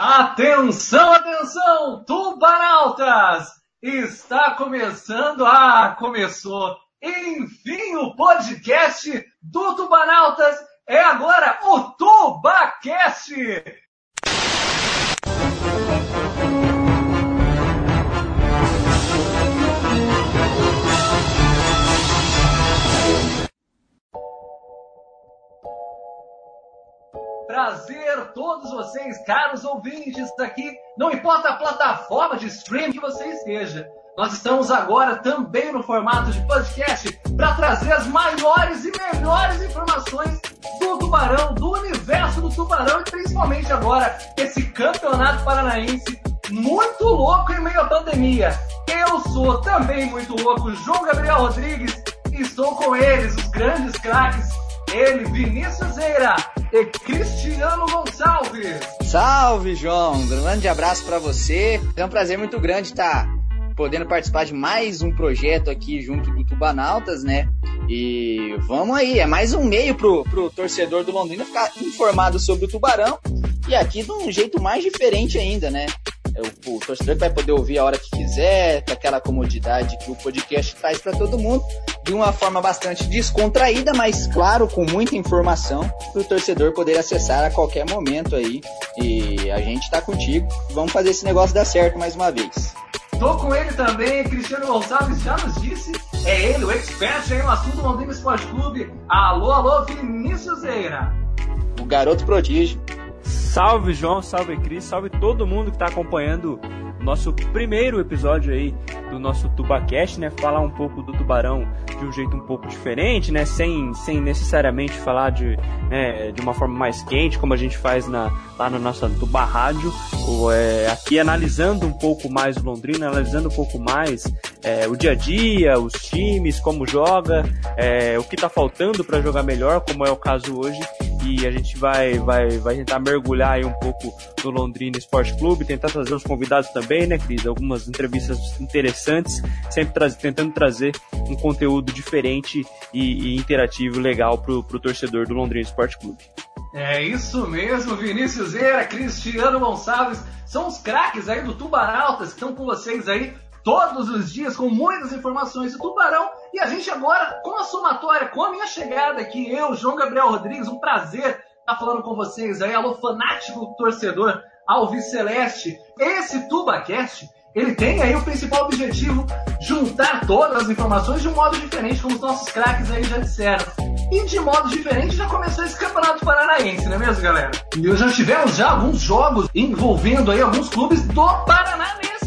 Atenção, atenção, tubarautas! Está começando, ah, começou, enfim, o podcast do Tubarautas é agora o Tubacast! Prazer todos vocês, caros ouvintes daqui, não importa a plataforma de streaming que você esteja. Nós estamos agora também no formato de podcast para trazer as maiores e melhores informações do Tubarão, do universo do Tubarão e principalmente agora esse campeonato paranaense muito louco em meio à pandemia. Eu sou também muito louco, João Gabriel Rodrigues, e estou com eles, os grandes craques ele, Vinícius Eira e Cristiano Gonçalves. Salve, João. Um grande abraço para você. É um prazer muito grande estar podendo participar de mais um projeto aqui junto do Tubanautas, né? E vamos aí, é mais um meio pro, pro torcedor do Londrina ficar informado sobre o Tubarão e aqui de um jeito mais diferente ainda, né? O, torcedor vai poder ouvir a hora que quiser, com aquela comodidade que o podcast traz para todo mundo, de uma forma bastante descontraída, mas claro, com muita informação, para o torcedor poder acessar a qualquer momento aí. E a gente está contigo, vamos fazer esse negócio dar certo mais uma vez. Tô com ele também, Cristiano Gonçalves já nos disse, é ele, o expert aí no assunto Londrina Esporte Clube. Alô, alô, Vinícius Eira. O garoto prodígio. Salve João, salve Cris, salve todo mundo que está acompanhando nosso primeiro episódio aí do nosso TubaCast, né? Falar um pouco do tubarão de um jeito um pouco diferente, né? Sem, sem necessariamente falar de, né, de uma forma mais quente, como a gente faz na, lá na nossa Tuba Rádio. Ou, é, aqui analisando um pouco mais o Londrina, analisando um pouco mais é, o dia a dia, os times, como joga, é, o que está faltando para jogar melhor, como é o caso hoje e a gente vai, vai, vai tentar mergulhar aí um pouco no Londrina Esporte Clube, tentar trazer os convidados também, né, Cris? Algumas entrevistas interessantes, sempre tra tentando trazer um conteúdo diferente e, e interativo legal pro, pro torcedor do Londrina Esporte Clube. É isso mesmo, Vinícius Eira, Cristiano Gonçalves, são os craques aí do Tubaraltas que estão com vocês aí todos os dias com muitas informações do Tubarão. E a gente agora, com a somatória, com a minha chegada aqui, eu, João Gabriel Rodrigues, um prazer estar falando com vocês aí, alô fanático torcedor Alves Celeste. Esse TubaCast, ele tem aí o principal objetivo, juntar todas as informações de um modo diferente, como os nossos craques aí já disseram. E de modo diferente já começou esse campeonato paranaense, não é mesmo, galera? E já tivemos já alguns jogos envolvendo aí alguns clubes do Paraná campeonato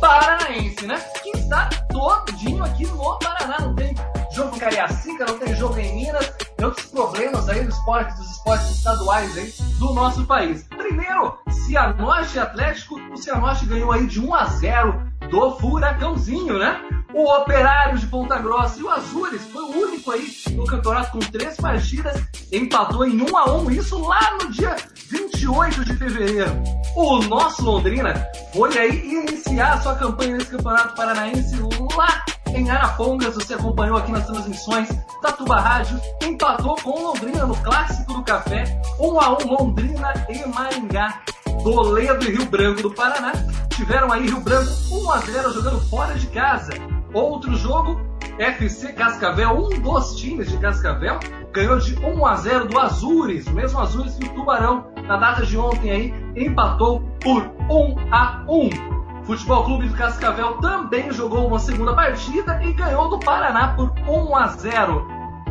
paranaense, né? Que está todinho aqui no Paraná. Não tem jogo em Cariacica, não tem jogo em Minas, tem outros problemas aí dos esportes, dos esportes estaduais aí do nosso país. Primeiro, Cianorte Atlético, o Cianorte ganhou aí de 1 a 0 do Furacãozinho, né? O Operário de Ponta Grossa e o Azures foi o único aí no campeonato com três partidas, empatou em 1 a 1 isso lá no dia 28 de fevereiro. O nosso Londrina foi aí iniciar sua campanha nesse campeonato paranaense lá em Arapongas. Você acompanhou aqui nas transmissões da Tuba Rádio, empatou com Londrina no Clássico do Café, 1 a 1 Londrina e Maringá. Toledo e Rio Branco do Paraná tiveram aí Rio Branco 1 a 0 jogando fora de casa. Outro jogo, FC Cascavel, um dos times de Cascavel, ganhou de 1 a 0 do Azures, mesmo Azures que o Tubarão, na data de ontem aí, empatou por 1 a 1. Futebol Clube do Cascavel também jogou uma segunda partida e ganhou do Paraná por 1 a 0.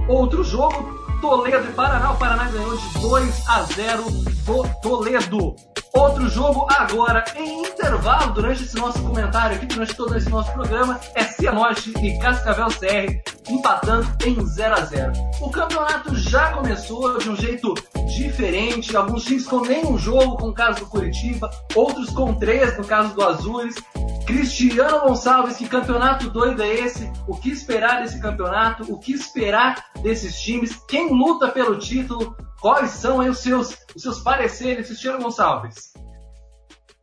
Outro jogo, Toledo e Paraná, o Paraná ganhou de 2 a 0 do Toledo. Outro jogo agora em intervalo durante esse nosso comentário aqui, durante todo esse nosso programa, é Cianorte e Cascavel CR empatando em 0 a 0. O campeonato já começou de um jeito diferente, alguns times com nenhum jogo, com o caso do Curitiba, outros com três, no caso do Azures. Cristiano Gonçalves, que campeonato doido é esse? O que esperar desse campeonato? O que esperar desses times? Quem luta pelo título? Quais são os seus, os seus pareceres, Cristiano Gonçalves?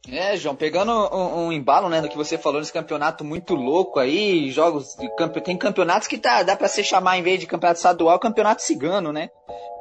É, João, pegando um, um, embalo, né, do que você falou nesse campeonato muito louco aí, jogos, tem campeonatos que tá, dá para se chamar, em vez de campeonato estadual, campeonato cigano, né?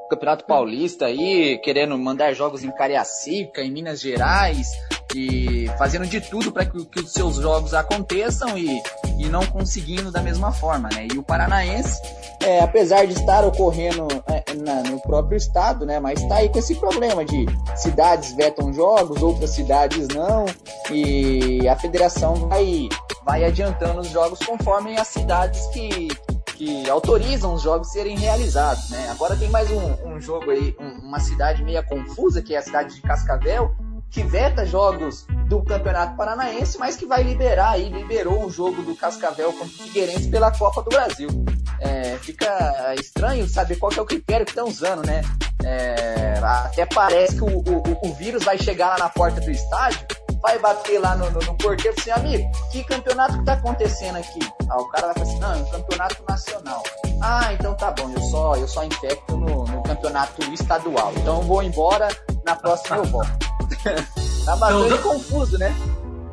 Campeonato Paulista aí, querendo mandar jogos em Cariacica, em Minas Gerais, e fazendo de tudo para que, que, os seus jogos aconteçam e, e não conseguindo da mesma forma, né? E o Paranaense, é, apesar de estar ocorrendo é, na, no próprio estado, né? Mas está aí com esse problema de cidades vetam jogos, outras cidades não, e a federação vai, vai adiantando os jogos conforme as cidades que, que autorizam os jogos serem realizados, né? Agora tem mais um, um jogo aí, um, uma cidade meia confusa, que é a cidade de Cascavel, que veta jogos do Campeonato Paranaense, mas que vai liberar aí, liberou o jogo do Cascavel contra o Figueirense pela Copa do Brasil. É, fica estranho saber qual é o critério que estão usando, né? É, até parece que o, o, o vírus vai chegar lá na porta do estádio vai bater lá no, no, no porteiro e assim, amigo, que campeonato que tá acontecendo aqui? Ah, o cara vai falar assim, não, é um campeonato nacional. Ah, então tá bom, eu só, eu só infecto no, no campeonato estadual. Então eu vou embora, na próxima eu volto. tá bastante então, confuso, né?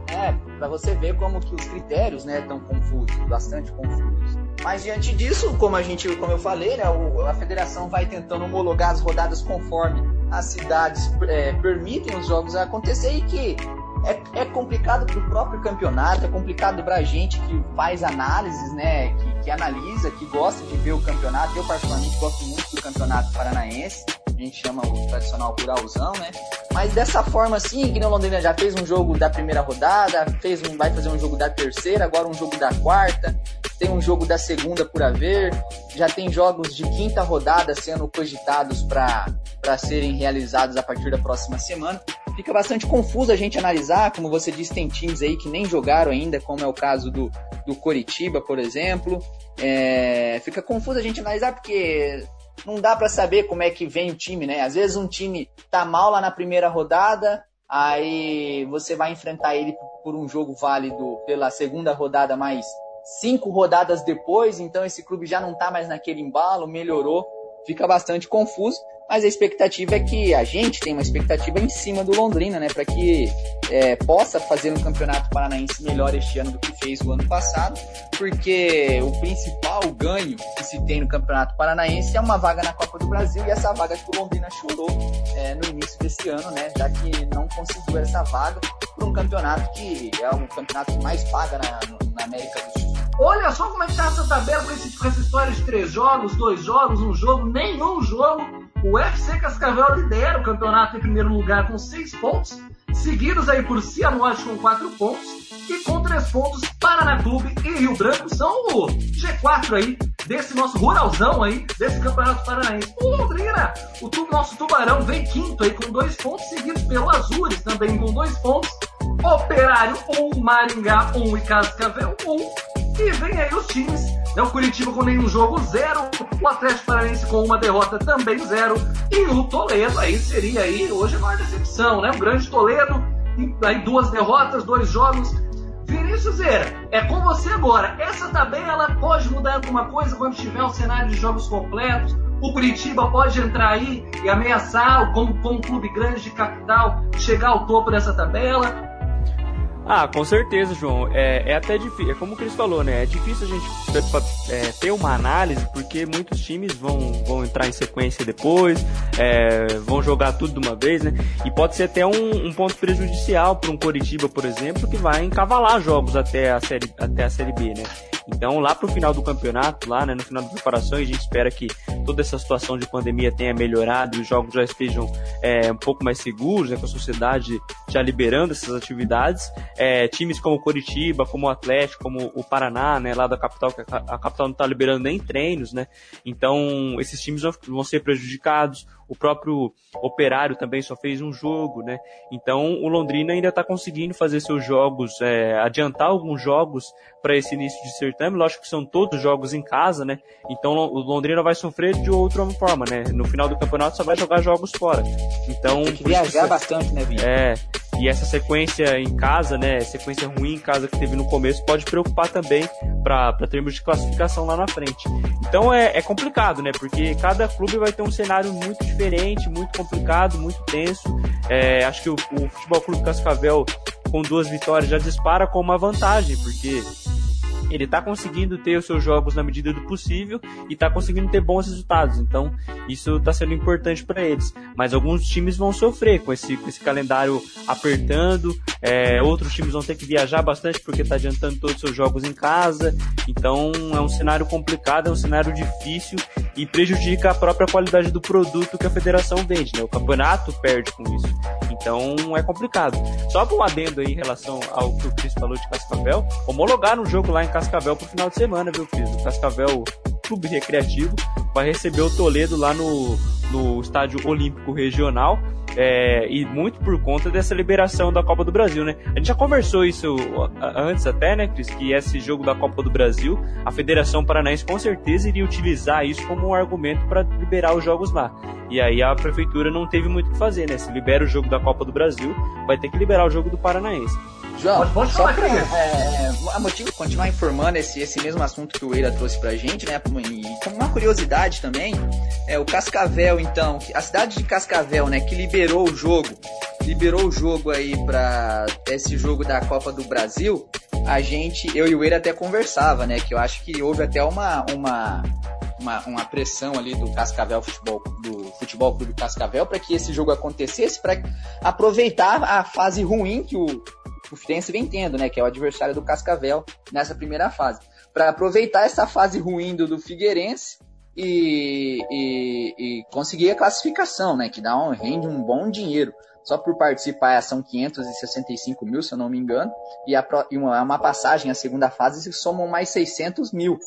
É, pra você ver como que os critérios, né, estão confusos, bastante confusos. Mas diante disso, como a gente, como eu falei, né, a federação vai tentando homologar as rodadas conforme as cidades é, permitem os jogos acontecer e que é, é complicado para o próprio campeonato, é complicado para a gente que faz análises, né, que, que, analisa, que gosta de ver o campeonato. Eu, particularmente, gosto muito do campeonato paranaense, a gente chama o tradicional ruralzão, né? Mas dessa forma, assim, que o Londrina já fez um jogo da primeira rodada, fez um, vai fazer um jogo da terceira, agora um jogo da quarta, tem um jogo da segunda por haver, já tem jogos de quinta rodada sendo cogitados para serem realizados a partir da próxima semana fica bastante confuso a gente analisar, como você disse, tem times aí que nem jogaram ainda, como é o caso do, do Coritiba, por exemplo. É, fica confuso a gente analisar porque não dá para saber como é que vem o time, né? Às vezes um time tá mal lá na primeira rodada, aí você vai enfrentar ele por um jogo válido pela segunda rodada, mais cinco rodadas depois, então esse clube já não tá mais naquele embalo, melhorou, fica bastante confuso mas a expectativa é que a gente tem uma expectativa em cima do Londrina, né, para que é, possa fazer um campeonato paranaense melhor este ano do que fez o ano passado, porque o principal ganho que se tem no campeonato paranaense é uma vaga na Copa do Brasil e essa vaga que o Londrina chorou é, no início desse ano, né, já que não conseguiu essa vaga por um campeonato que é o campeonato que mais paga na, na América do Sul. Olha só como é que tá essa tabela com, esse, com essa história de três jogos, dois jogos, um jogo, nenhum jogo. O UFC Cascavel lidera o campeonato em primeiro lugar com seis pontos, seguidos aí por Cianorte com quatro pontos e com três pontos Paraná Clube e Rio Branco são o G4 aí desse nosso ruralzão aí, desse campeonato paranaense. O Londrina, o tu, nosso Tubarão vem quinto aí com dois pontos, seguidos pelo Azures também com dois pontos. Operário 1, um, Maringá 1 um, e Cascavel 1. Um. E vem aí os times é o Curitiba com nenhum jogo, zero. O Atlético Paranaense com uma derrota também zero. E o Toledo aí seria aí, hoje a maior decepção, né? O grande Toledo, aí duas derrotas, dois jogos. Vinícius Zeira, é com você agora. Essa tabela pode mudar alguma coisa quando tiver o cenário de jogos completos. O Curitiba pode entrar aí e ameaçar, como, como um clube grande de capital, chegar ao topo dessa tabela. Ah, com certeza, João. É, é até difícil, é como o Cris falou, né? É difícil a gente é, ter uma análise, porque muitos times vão, vão entrar em sequência depois, é, vão jogar tudo de uma vez, né? E pode ser até um, um ponto prejudicial para um Coritiba, por exemplo, que vai encavalar jogos até a série, até a série B, né? Então, lá pro final do campeonato, lá, né, no final das preparações, a gente espera que toda essa situação de pandemia tenha melhorado e os jogos já estejam é, um pouco mais seguros, né, com a sociedade já liberando essas atividades. É, times como Coritiba, como o Atlético, como o Paraná, né, lá da capital, que a capital não está liberando nem treinos, né? Então, esses times vão ser prejudicados o próprio Operário também só fez um jogo, né? Então o Londrina ainda está conseguindo fazer seus jogos, é, adiantar alguns jogos para esse início de certame. Lógico que são todos jogos em casa, né? Então o Londrina vai sofrer de outra forma, né? No final do campeonato só vai jogar jogos fora. Então tem que viajar bastante, né, Vinho? É. E essa sequência em casa, né, sequência ruim em casa que teve no começo, pode preocupar também para termos de classificação lá na frente. Então é, é complicado, né, porque cada clube vai ter um cenário muito diferente, muito complicado, muito tenso. É, acho que o, o Futebol Clube Cascavel, com duas vitórias, já dispara com uma vantagem, porque ele está conseguindo ter os seus jogos na medida do possível e está conseguindo ter bons resultados. Então, isso está sendo importante para eles. Mas alguns times vão sofrer com esse, com esse calendário apertando, é, outros times vão ter que viajar bastante porque está adiantando todos os seus jogos em casa. Então, é um cenário complicado, é um cenário difícil e prejudica a própria qualidade do produto que a federação vende. Né? O campeonato perde com isso. Então, é complicado. Só para um adendo aí em relação ao que o Cris falou de Cascavel, homologar um jogo lá em Cascavel pro final de semana, viu, Cris? O Cascavel Clube Recreativo vai receber o Toledo lá no, no Estádio Olímpico Regional. É, e muito por conta dessa liberação da Copa do Brasil, né? A gente já conversou isso antes até, né, Cris? Que esse jogo da Copa do Brasil, a Federação Paranaense com certeza iria utilizar isso como um argumento para liberar os jogos lá. E aí a prefeitura não teve muito o que fazer, né? Se libera o jogo da Copa do Brasil, vai ter que liberar o jogo do Paranaense. João, pode, pode só para é, a motivo continuar informando esse, esse mesmo assunto que o Eira trouxe pra gente, né? E como uma curiosidade também, é o Cascavel, então, a cidade de Cascavel, né, que liberou o jogo, liberou o jogo aí para esse jogo da Copa do Brasil, a gente, eu e o Eira até conversava, né? Que eu acho que houve até uma, uma, uma, uma pressão ali do Cascavel Futebol, do Futebol Clube Cascavel para que esse jogo acontecesse, para aproveitar a fase ruim que o o Fluminense vem tendo, né? Que é o adversário do Cascavel nessa primeira fase. Para aproveitar essa fase ruim do, Figueirense e, e, e, conseguir a classificação, né? Que dá um, rende um bom dinheiro. Só por participar são 565 mil, se eu não me engano, e, a, e uma, uma passagem à segunda fase somam mais 600 mil.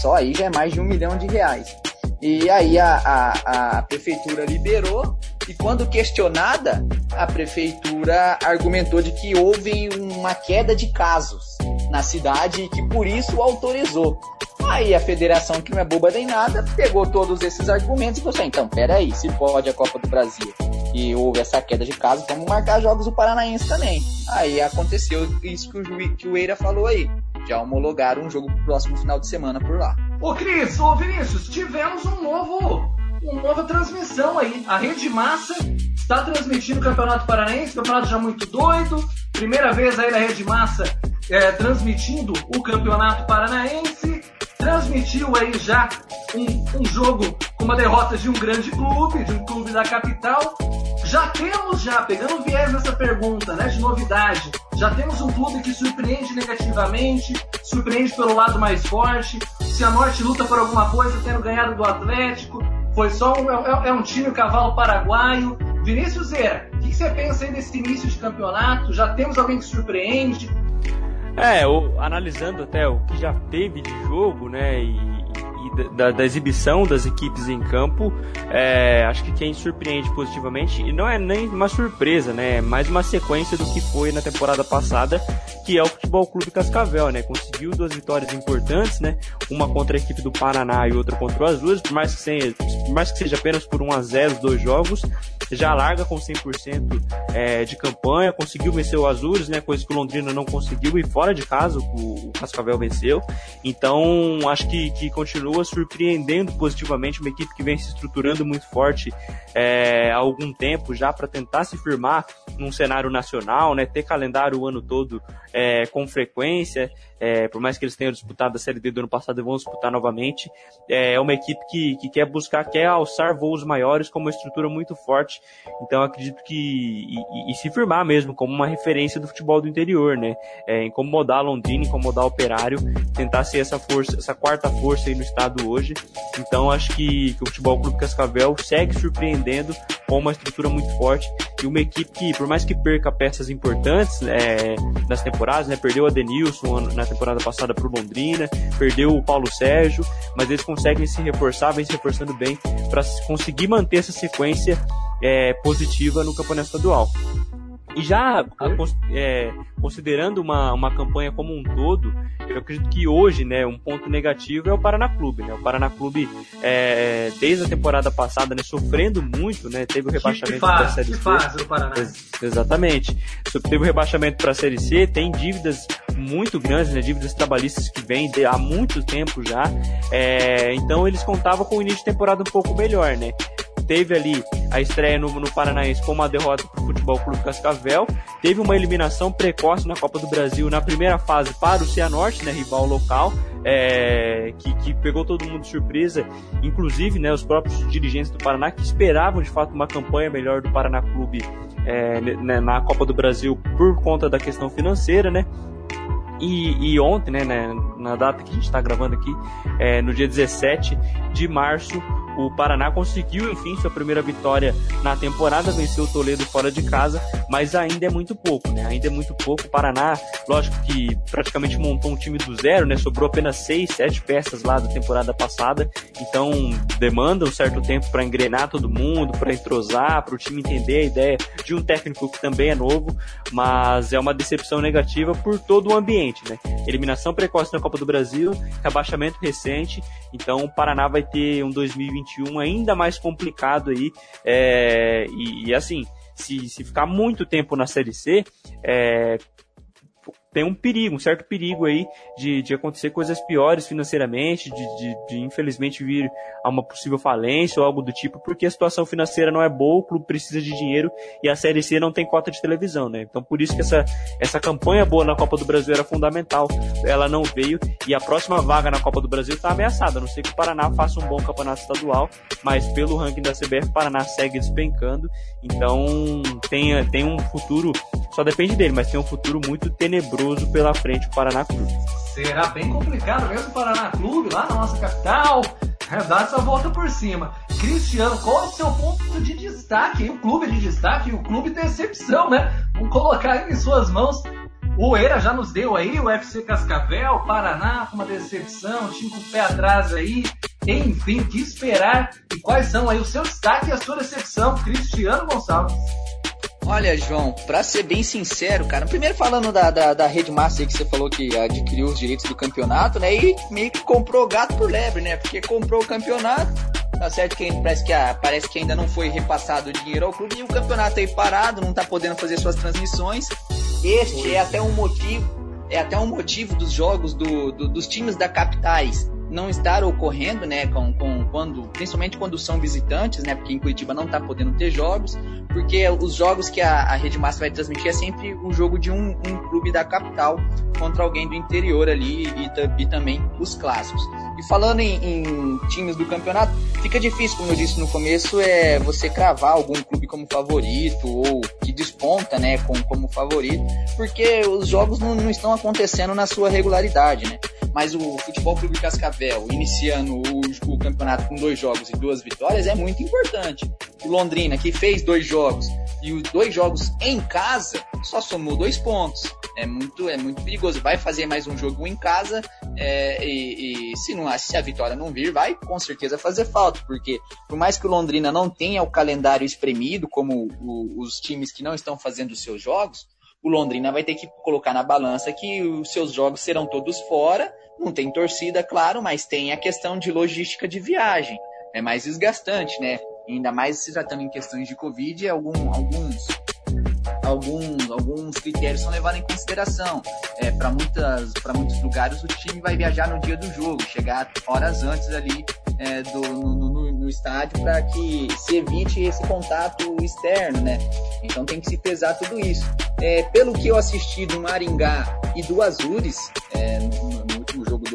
Só aí já é mais de um milhão de reais. E aí a, a, a prefeitura liberou e quando questionada, a prefeitura argumentou de que houve uma queda de casos na cidade e que por isso autorizou. Aí a federação, que não é boba nem nada, pegou todos esses argumentos e falou assim, então, peraí, se pode a Copa do Brasil e houve essa queda de casos, vamos marcar jogos do Paranaense também. Aí aconteceu isso que o, que o Eira falou aí. Já homologaram um jogo pro próximo final de semana por lá. Ô Cris, ô Vinícius, tivemos um novo, uma nova transmissão aí. A Rede Massa está transmitindo o Campeonato Paranaense, campeonato já muito doido. Primeira vez aí na Rede Massa é, transmitindo o Campeonato Paranaense. Transmitiu aí já um, um jogo com uma derrota de um grande clube, de um clube da capital. Já temos, já, pegando viés nessa pergunta, né, de novidade, já temos um clube que surpreende negativamente, surpreende pelo lado mais forte. Se a Norte luta por alguma coisa, tendo ganhado do Atlético, foi só um, é, é um time cavalo paraguaio. Vinícius Zera, o que você pensa aí desse início de campeonato? Já temos alguém que surpreende? É, o, analisando até o que já teve de jogo, né, e da, da, exibição das equipes em campo, é, acho que quem surpreende positivamente, e não é nem uma surpresa, né? É mais uma sequência do que foi na temporada passada, que é o Futebol Clube Cascavel, né? Conseguiu duas vitórias importantes, né? Uma contra a equipe do Paraná e outra contra o Azul, por mais que seja, mais que seja apenas por 1 a 0 os dois jogos, já larga com 100% é, de campanha, conseguiu vencer o Azures, né? Coisa que o Londrina não conseguiu e fora de casa o, o Cascavel venceu. Então, acho que, que continua surpreendendo positivamente uma equipe que vem se estruturando muito forte é, há algum tempo já para tentar se firmar num cenário nacional, né? Ter calendário o ano todo é, com frequência é, por mais que eles tenham disputado a Série D do ano passado e vão disputar novamente, é, é uma equipe que, que quer buscar, quer alçar voos maiores com uma estrutura muito forte, então acredito que, e, e, se firmar mesmo como uma referência do futebol do interior, né, é, incomodar Londrina, incomodar Operário, tentar ser essa força, essa quarta força aí no estado hoje, então acho que, que o Futebol Clube Cascavel segue surpreendendo com uma estrutura muito forte e uma equipe que, por mais que perca peças importantes é, nas temporadas, né, perdeu a Denilson na temporada passada para o Londrina, perdeu o Paulo Sérgio, mas eles conseguem se reforçar, vem se reforçando bem para conseguir manter essa sequência é, positiva no campeonato estadual. E já é, considerando uma, uma campanha como um todo, eu acredito que hoje, né, um ponto negativo é o Paraná Clube, né? O Paraná Clube, é, desde a temporada passada, né, sofrendo muito, né? Teve o rebaixamento para a Série C. Faz, o Paraná. exatamente. Teve o rebaixamento para a Série C, tem dívidas muito grandes, né, dívidas trabalhistas que vêm há muito tempo já. É, então eles contavam com o início de temporada um pouco melhor, né? Teve ali a estreia no, no Paranaense com uma derrota para o Futebol Clube Cascavel. Teve uma eliminação precoce na Copa do Brasil na primeira fase para o Cianorte, né, rival local, é, que, que, pegou todo mundo de surpresa, inclusive né, os próprios dirigentes do Paraná que esperavam de fato uma campanha melhor do Paraná Clube é, né, na Copa do Brasil por conta da questão financeira, né? E, e ontem, né, né, na data que a gente está gravando aqui, é, no dia 17 de março, o Paraná conseguiu, enfim, sua primeira vitória na temporada, venceu o Toledo fora de casa, mas ainda é muito pouco, né? Ainda é muito pouco. O Paraná, lógico que praticamente montou um time do zero, né? Sobrou apenas seis, sete peças lá da temporada passada, então demanda um certo tempo para engrenar todo mundo, para entrosar, para o time entender a ideia de um técnico que também é novo, mas é uma decepção negativa por todo o ambiente, né? Eliminação precoce na Copa do Brasil, rebaixamento recente, então o Paraná vai ter um 2020 2021 ainda mais complicado aí. É, e, e, assim, se, se ficar muito tempo na Série C, é, tem um perigo, um certo perigo aí de, de acontecer coisas piores financeiramente, de, de, de, infelizmente vir a uma possível falência ou algo do tipo, porque a situação financeira não é boa, o clube precisa de dinheiro e a Série C não tem cota de televisão, né? Então por isso que essa, essa campanha boa na Copa do Brasil era fundamental. Ela não veio e a próxima vaga na Copa do Brasil está ameaçada. A não sei que o Paraná faça um bom campeonato estadual, mas pelo ranking da CBF, o Paraná segue despencando. Então tem, tem um futuro, só depende dele, mas tem um futuro muito tenebroso pela frente o Paraná Clube. Será bem complicado mesmo o Paraná Clube lá na nossa capital. É, dar essa volta por cima. Cristiano, qual é o seu ponto de destaque? O clube de destaque o clube de decepção, né? Vamos colocar em suas mãos. O Eira já nos deu aí, o FC Cascavel, Paraná com uma decepção, time com o pé atrás aí. Enfim, que esperar? E quais são aí o seu destaque e a sua decepção? Cristiano Gonçalves. Olha, João, pra ser bem sincero, cara, primeiro falando da, da, da Rede Master que você falou que adquiriu os direitos do campeonato, né? E meio que comprou gato por lebre, né? Porque comprou o campeonato, tá certo que parece que, ah, parece que ainda não foi repassado o dinheiro ao clube e o campeonato aí parado, não tá podendo fazer suas transmissões. Este é até um motivo, é até um motivo dos jogos do, do dos times da capitais não estar ocorrendo, né, com, com, quando, principalmente quando são visitantes, né, porque em Curitiba não está podendo ter jogos, porque os jogos que a, a Rede Massa vai transmitir é sempre um jogo de um, um clube da capital contra alguém do interior ali e, e também os clássicos. E falando em, em, times do campeonato, fica difícil, como eu disse no começo, é você cravar algum clube como favorito ou que desponta, né, como, como favorito, porque os jogos não, não estão acontecendo na sua regularidade, né? Mas o Futebol Clube Cascavel iniciando o, o campeonato com dois jogos e duas vitórias é muito importante. O Londrina, que fez dois jogos e os dois jogos em casa, só somou dois pontos. É muito, é muito perigoso. Vai fazer mais um jogo em casa é, e, e, se, não, se a vitória não vir, vai com certeza fazer falta, porque por mais que o Londrina não tenha o calendário espremido, como o, os times que não estão fazendo os seus jogos, o Londrina vai ter que colocar na balança que os seus jogos serão todos fora. Não tem torcida, claro, mas tem a questão de logística de viagem. É mais desgastante, né? ainda mais se tratando em questões de Covid, algum, alguns, alguns, alguns critérios são levados em consideração. É, para muitos lugares, o time vai viajar no dia do jogo, chegar horas antes ali é, do, no, no, no estádio para que se evite esse contato externo, né? Então tem que se pesar tudo isso. É, pelo que eu assisti do Maringá e do Azures, é,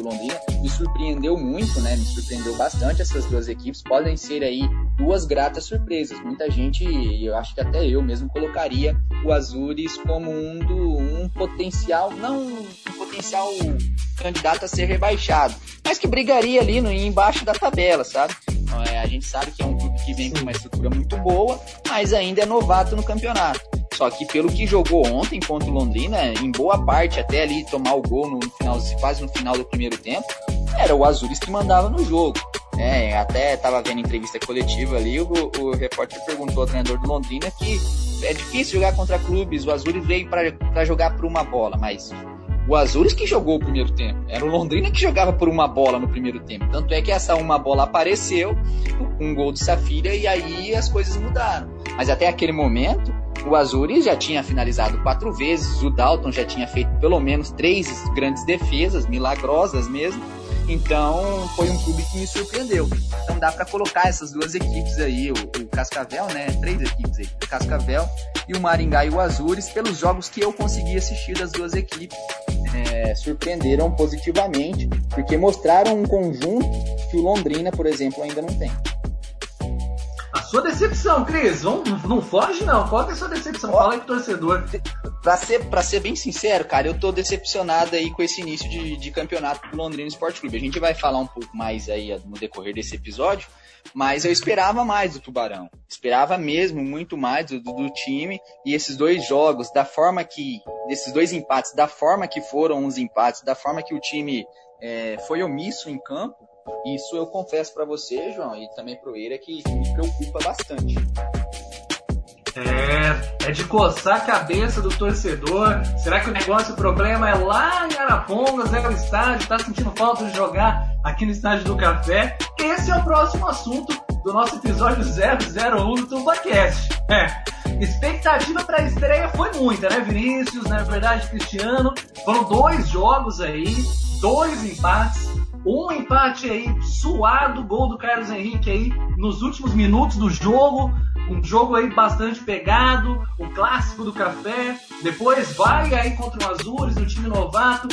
Londrina, me surpreendeu muito, né? Me surpreendeu bastante essas duas equipes. Podem ser aí duas gratas surpresas. Muita gente, eu acho que até eu mesmo colocaria o Azures como um do um potencial, não um potencial candidato a ser rebaixado, mas que brigaria ali no embaixo da tabela, sabe? Então, é, a gente sabe que é um clube que vem com uma estrutura muito boa, mas ainda é novato no campeonato. Só que pelo que jogou ontem contra o Londrina, em boa parte até ali tomar o gol no final, quase no final do primeiro tempo, era o Azuris que mandava no jogo. É, até estava vendo entrevista coletiva ali, o, o repórter perguntou ao treinador do Londrina que é difícil jogar contra clubes, o Azuris veio para jogar por uma bola, mas o Azures que jogou o primeiro tempo. Era o Londrina que jogava por uma bola no primeiro tempo. Tanto é que essa uma bola apareceu, um gol de Safira, e aí as coisas mudaram. Mas até aquele momento, o Azures já tinha finalizado quatro vezes, o Dalton já tinha feito pelo menos três grandes defesas, milagrosas mesmo. Então, foi um clube que me surpreendeu. Então, dá para colocar essas duas equipes aí, o, o, Cascavel, né? Três equipes aí, o Cascavel e o Maringá e o Azures, pelos jogos que eu consegui assistir das duas equipes. É, surpreenderam positivamente, porque mostraram um conjunto que o Londrina, por exemplo, ainda não tem. A sua decepção, Cris, não, não foge não. Qual é a sua decepção? Fala aí pro torcedor. Pra ser, pra ser bem sincero, cara, eu tô decepcionado aí com esse início de, de campeonato do Londrina Esporte Clube. A gente vai falar um pouco mais aí no decorrer desse episódio, mas eu esperava mais do Tubarão. Esperava mesmo muito mais do, do, time. E esses dois jogos, da forma que. Desses dois empates, da forma que foram os empates, da forma que o time é, foi omisso em campo, isso eu confesso para você, João, e também pro Eira, que me preocupa bastante. É, é de coçar a cabeça do torcedor. Será que o negócio, o problema é lá em Arapongas, é o estádio, tá sentindo falta de jogar aqui no estádio do Café? Esse é o próximo assunto do nosso episódio 001 do TumbaCast. É, expectativa para a estreia foi muita, né, Vinícius? Na verdade, Cristiano. Foram dois jogos aí, dois empates. Um empate aí suado, gol do Carlos Henrique aí nos últimos minutos do jogo um jogo aí bastante pegado, o clássico do café, depois vai aí contra o Azures, o time novato,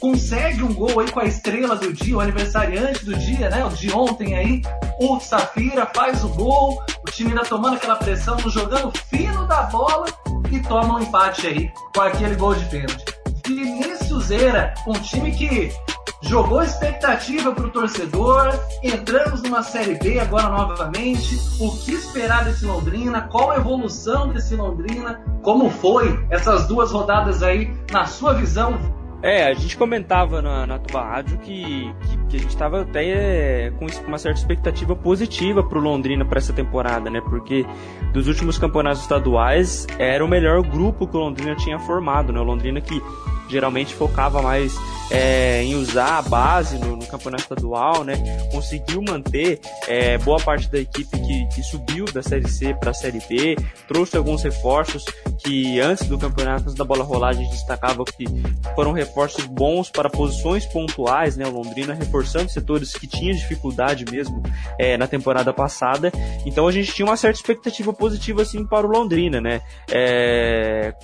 consegue um gol aí com a estrela do dia, o aniversariante do dia, né? O de ontem aí, o Safira faz o gol, o time ainda tomando aquela pressão, jogando fino da bola e toma um empate aí com aquele gol de pênalti. Vinícius Zeira, um time que jogou expectativa para o torcedor. Entramos numa Série B agora novamente. O que esperar desse Londrina? Qual a evolução desse Londrina? Como foi essas duas rodadas aí, na sua visão? É, a gente comentava na, na Tuba Rádio que, que, que, a gente estava até é, com uma certa expectativa positiva para o Londrina para essa temporada, né? Porque dos últimos campeonatos estaduais era o melhor grupo que o Londrina tinha formado, né? O Londrina que geralmente focava mais é, em usar a base no, no, campeonato estadual, né? Conseguiu manter é, boa parte da equipe que, que subiu da Série C para a Série B, trouxe alguns reforços que antes do campeonato, antes da bola rolar, a gente destacava que foram reforços bons para posições pontuais, né? O Londrina reforçando setores que tinham dificuldade mesmo é, na temporada passada. Então a gente tinha uma certa expectativa positiva assim para o Londrina, né? É,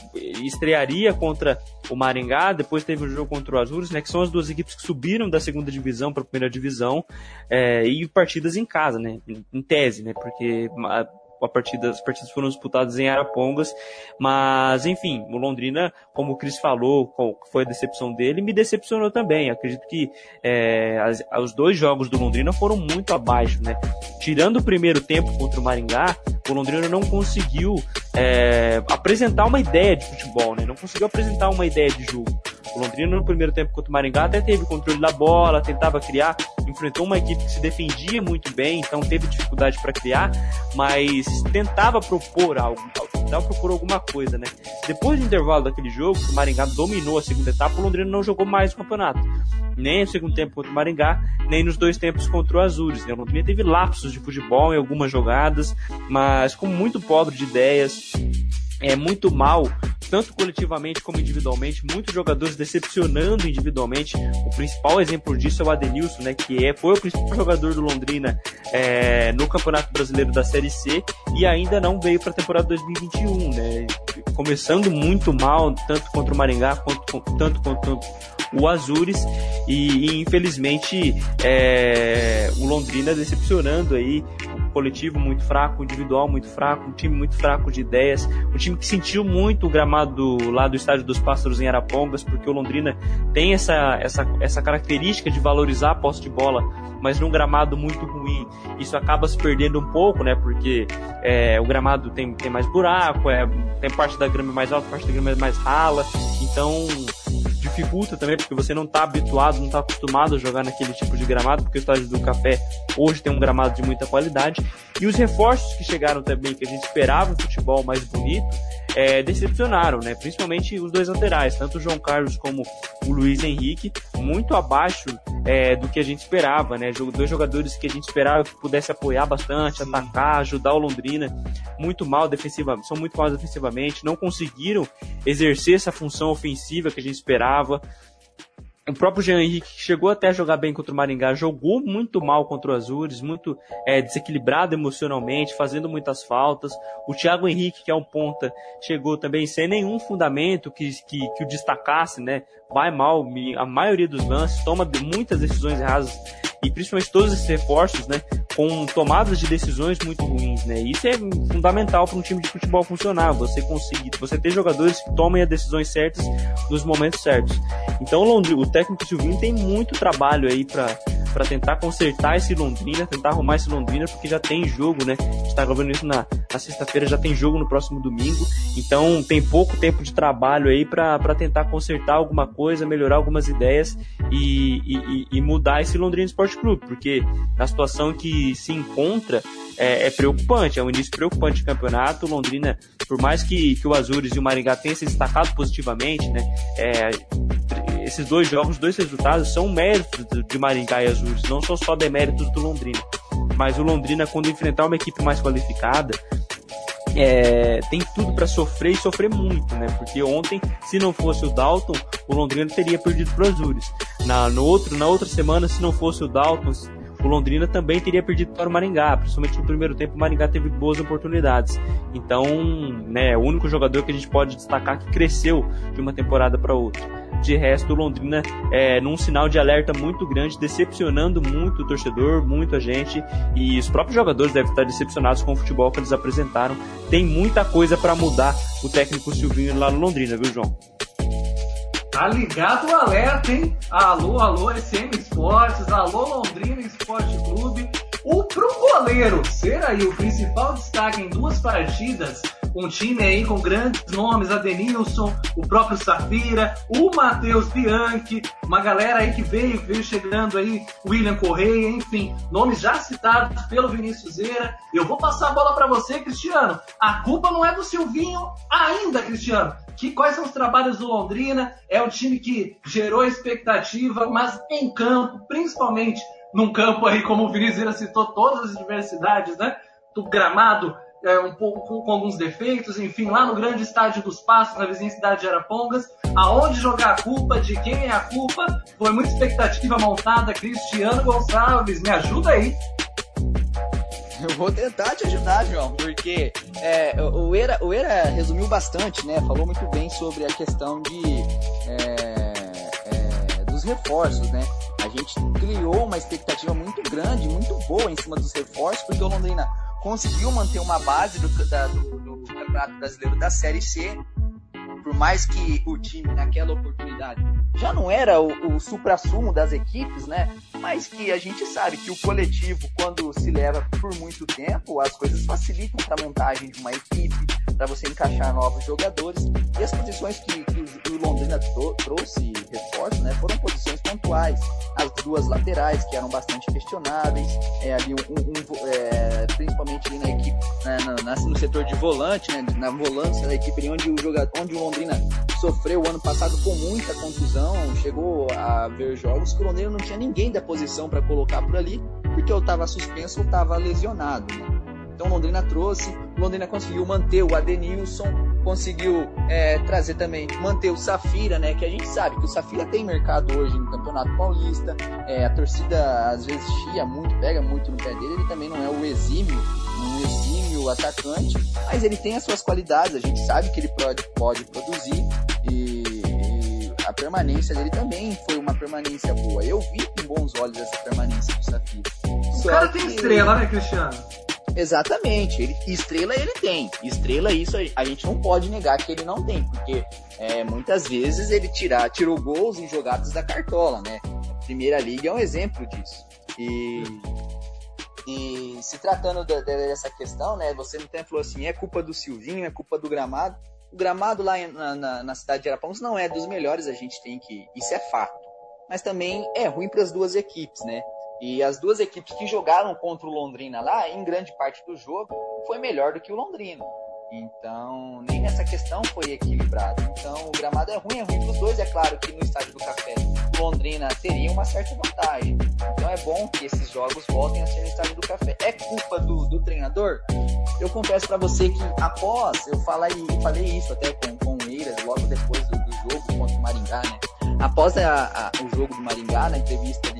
estrearia contra o Maringá, depois teve o jogo contra o Azures, né, que são as duas equipes que subiram da segunda divisão para a primeira divisão, é, e partidas em casa, né, em tese, né, porque a partida, as partidas foram disputadas em Arapongas, mas enfim, o Londrina, como o Cris falou, qual foi a decepção dele, me decepcionou também. Acredito que é, as, os dois jogos do Londrina foram muito abaixo, né? Tirando o primeiro tempo contra o Maringá, o Londrina não conseguiu é, apresentar uma ideia de futebol, né? Não conseguiu apresentar uma ideia de jogo. O Londrina no primeiro tempo contra o Maringá até teve controle da bola, tentava criar, enfrentou uma equipe que se defendia muito bem, então teve dificuldade para criar, mas tentava propor algo, tentava propor alguma coisa, né? Depois do intervalo daquele jogo, o Maringá dominou a segunda etapa, o Londrina não jogou mais o campeonato. Nem no segundo tempo contra o Maringá, nem nos dois tempos contra o Azures. Né? O Londrina teve lapsos de futebol em algumas jogadas, mas com muito pobre de ideias, é muito mal tanto coletivamente como individualmente, muitos jogadores decepcionando individualmente. O principal exemplo disso é o Adenilson, né, que é, foi o principal jogador do Londrina é, no Campeonato Brasileiro da Série C e ainda não veio para a temporada 2021, né, começando muito mal, tanto contra o Maringá quanto, tanto contra o Azures e, e infelizmente é, o Londrina decepcionando aí coletivo muito fraco, individual muito fraco, um time muito fraco de ideias, um time que sentiu muito o gramado lá do Estádio dos Pássaros em Arapongas, porque o Londrina tem essa, essa, essa característica de valorizar a posse de bola, mas num gramado muito ruim, isso acaba se perdendo um pouco, né, porque é, o gramado tem, tem mais buraco, é, tem parte da grama mais alta, parte da grama mais rala, então dificulta também, porque você não está habituado, não está acostumado a jogar naquele tipo de gramado, porque o estádio do Café hoje tem um gramado de muita qualidade. E os reforços que chegaram também, que a gente esperava um futebol mais bonito, é, decepcionaram, né? Principalmente os dois laterais, tanto o João Carlos como o Luiz Henrique, muito abaixo é, do que a gente esperava, né? Dois jogadores que a gente esperava que pudesse apoiar bastante, Sim. atacar, ajudar o Londrina, muito mal defensivamente, são muito mal defensivamente, não conseguiram exercer essa função ofensiva que a gente esperava. O próprio Jean Henrique chegou até a jogar bem contra o Maringá, jogou muito mal contra o Azures, muito é, desequilibrado emocionalmente, fazendo muitas faltas. O Thiago Henrique, que é um ponta, chegou também sem nenhum fundamento que, que, que o destacasse, né? Vai mal a maioria dos lances, toma muitas decisões erradas e principalmente todos esses reforços, né, com tomadas de decisões muito ruins, né? Isso é fundamental para um time de futebol funcionar. Você conseguir, você ter jogadores que tomem as decisões certas nos momentos certos. Então, o técnico Silvinho tem muito trabalho aí para para tentar consertar esse Londrina, tentar arrumar esse Londrina, porque já tem jogo, né? A gente tá gravando isso na, na sexta-feira, já tem jogo no próximo domingo, então tem pouco tempo de trabalho aí para tentar consertar alguma coisa, melhorar algumas ideias e, e, e mudar esse Londrina Esporte Clube, porque a situação que se encontra é, é, preocupante, é um início preocupante de campeonato. Londrina, por mais que, que o Azures e o Maringá tenham se destacado positivamente, né? É, esses dois jogos, dois resultados, são méritos de Maringá e Azures, não são só deméritos do Londrina. Mas o Londrina, quando enfrentar uma equipe mais qualificada, é, tem tudo para sofrer e sofrer muito, né? Porque ontem, se não fosse o Dalton, o Londrina teria perdido para Azures. Na, no outro, na outra semana, se não fosse o Dalton, o Londrina também teria perdido para o Maringá, principalmente no primeiro tempo o Maringá teve boas oportunidades. Então, né, é o único jogador que a gente pode destacar que cresceu de uma temporada para outra. De resto, Londrina é num sinal de alerta muito grande, decepcionando muito o torcedor, muito a gente, e os próprios jogadores devem estar decepcionados com o futebol que eles apresentaram. Tem muita coisa para mudar o técnico Silvinho lá no Londrina, viu, João? Tá ligado o alerta, hein? Alô, alô, SM Esportes, alô, Londrina Esporte Clube. O pro goleiro ser aí o principal destaque em duas partidas, um time aí com grandes nomes, Adenilson, o próprio Safira, o Matheus Bianchi, uma galera aí que veio, veio chegando aí, William Correia, enfim, nomes já citados pelo Vinícius Zeira. Eu vou passar a bola para você, Cristiano. A culpa não é do Silvinho ainda, Cristiano que quais são os trabalhos do Londrina. É um time que gerou expectativa, mas em campo, principalmente num campo aí, como o Vinícius citou, todas as diversidades, né? Do gramado é, um pouco com, alguns defeitos, enfim, lá no grande estádio dos Passos, na vizinha cidade de Arapongas, aonde jogar a culpa, de quem é a culpa, foi muita expectativa montada, Cristiano Gonçalves, me ajuda aí. Eu vou tentar te ajudar, João, porque é, o, Era, o Era resumiu bastante, né? Falou muito bem sobre a questão de é, é, dos reforços, né? A gente criou uma expectativa muito grande, muito boa em cima dos reforços, porque o Londrina conseguiu manter uma base do, da, do, do Campeonato Brasileiro da Série C por mais que o time naquela oportunidade já não era o, o supra-sumo das equipes, né? Mas que a gente sabe que o coletivo, quando se leva por muito tempo, as coisas facilitam a montagem de uma equipe, para você encaixar novos jogadores. E as posições que, que o Londrina trouxe reforço, né? Foram posições pontuais. As duas laterais, que eram bastante questionáveis, é, ali um, um é, principalmente ali na equipe, né, na, no setor de volante, né? Na volância da equipe, onde o jogador, onde o Londrina sofreu ano passado com muita contusão, chegou a ver jogos que o Londrina não tinha ninguém da posição para colocar por ali, porque eu estava suspenso ou estava lesionado. Né? Então Londrina trouxe, Londrina conseguiu manter o Adenilson, conseguiu é, trazer também, manter o Safira, né? Que a gente sabe que o Safira tem mercado hoje no Campeonato Paulista. É, a torcida às vezes chia muito, pega muito no pé dele. Ele também não é o exímio, um exímio atacante, mas ele tem as suas qualidades. A gente sabe que ele pode, pode produzir e, e a permanência dele também foi uma permanência boa. Eu vi com bons olhos essa permanência do Safira. O Só cara que... tem estrela, né, Cristiano? Exatamente. Ele, estrela ele tem. Estrela isso a gente não pode negar que ele não tem, porque é, muitas vezes ele tira, tirou gols em jogadas da cartola, né? A Primeira Liga é um exemplo disso. E, e se tratando dessa questão, né? Você tem falou assim, é culpa do Silvinho, é culpa do gramado. O gramado lá na, na, na cidade de Arapongas não é dos melhores, a gente tem que. Isso é fato. Mas também é ruim para as duas equipes, né? E as duas equipes que jogaram contra o Londrina lá, em grande parte do jogo, foi melhor do que o Londrina. Então, nem nessa questão foi equilibrado. Então, o gramado é ruim, é ruim para os dois. É claro que no estádio do Café, Londrina teria uma certa vantagem. Então, é bom que esses jogos voltem a ser no estádio do Café. É culpa do, do treinador? Eu confesso para você que após eu falei, falei isso até com, com o Eiras, logo depois do, do jogo contra o Maringá, né? após a, a, o jogo do Maringá, na entrevista ali o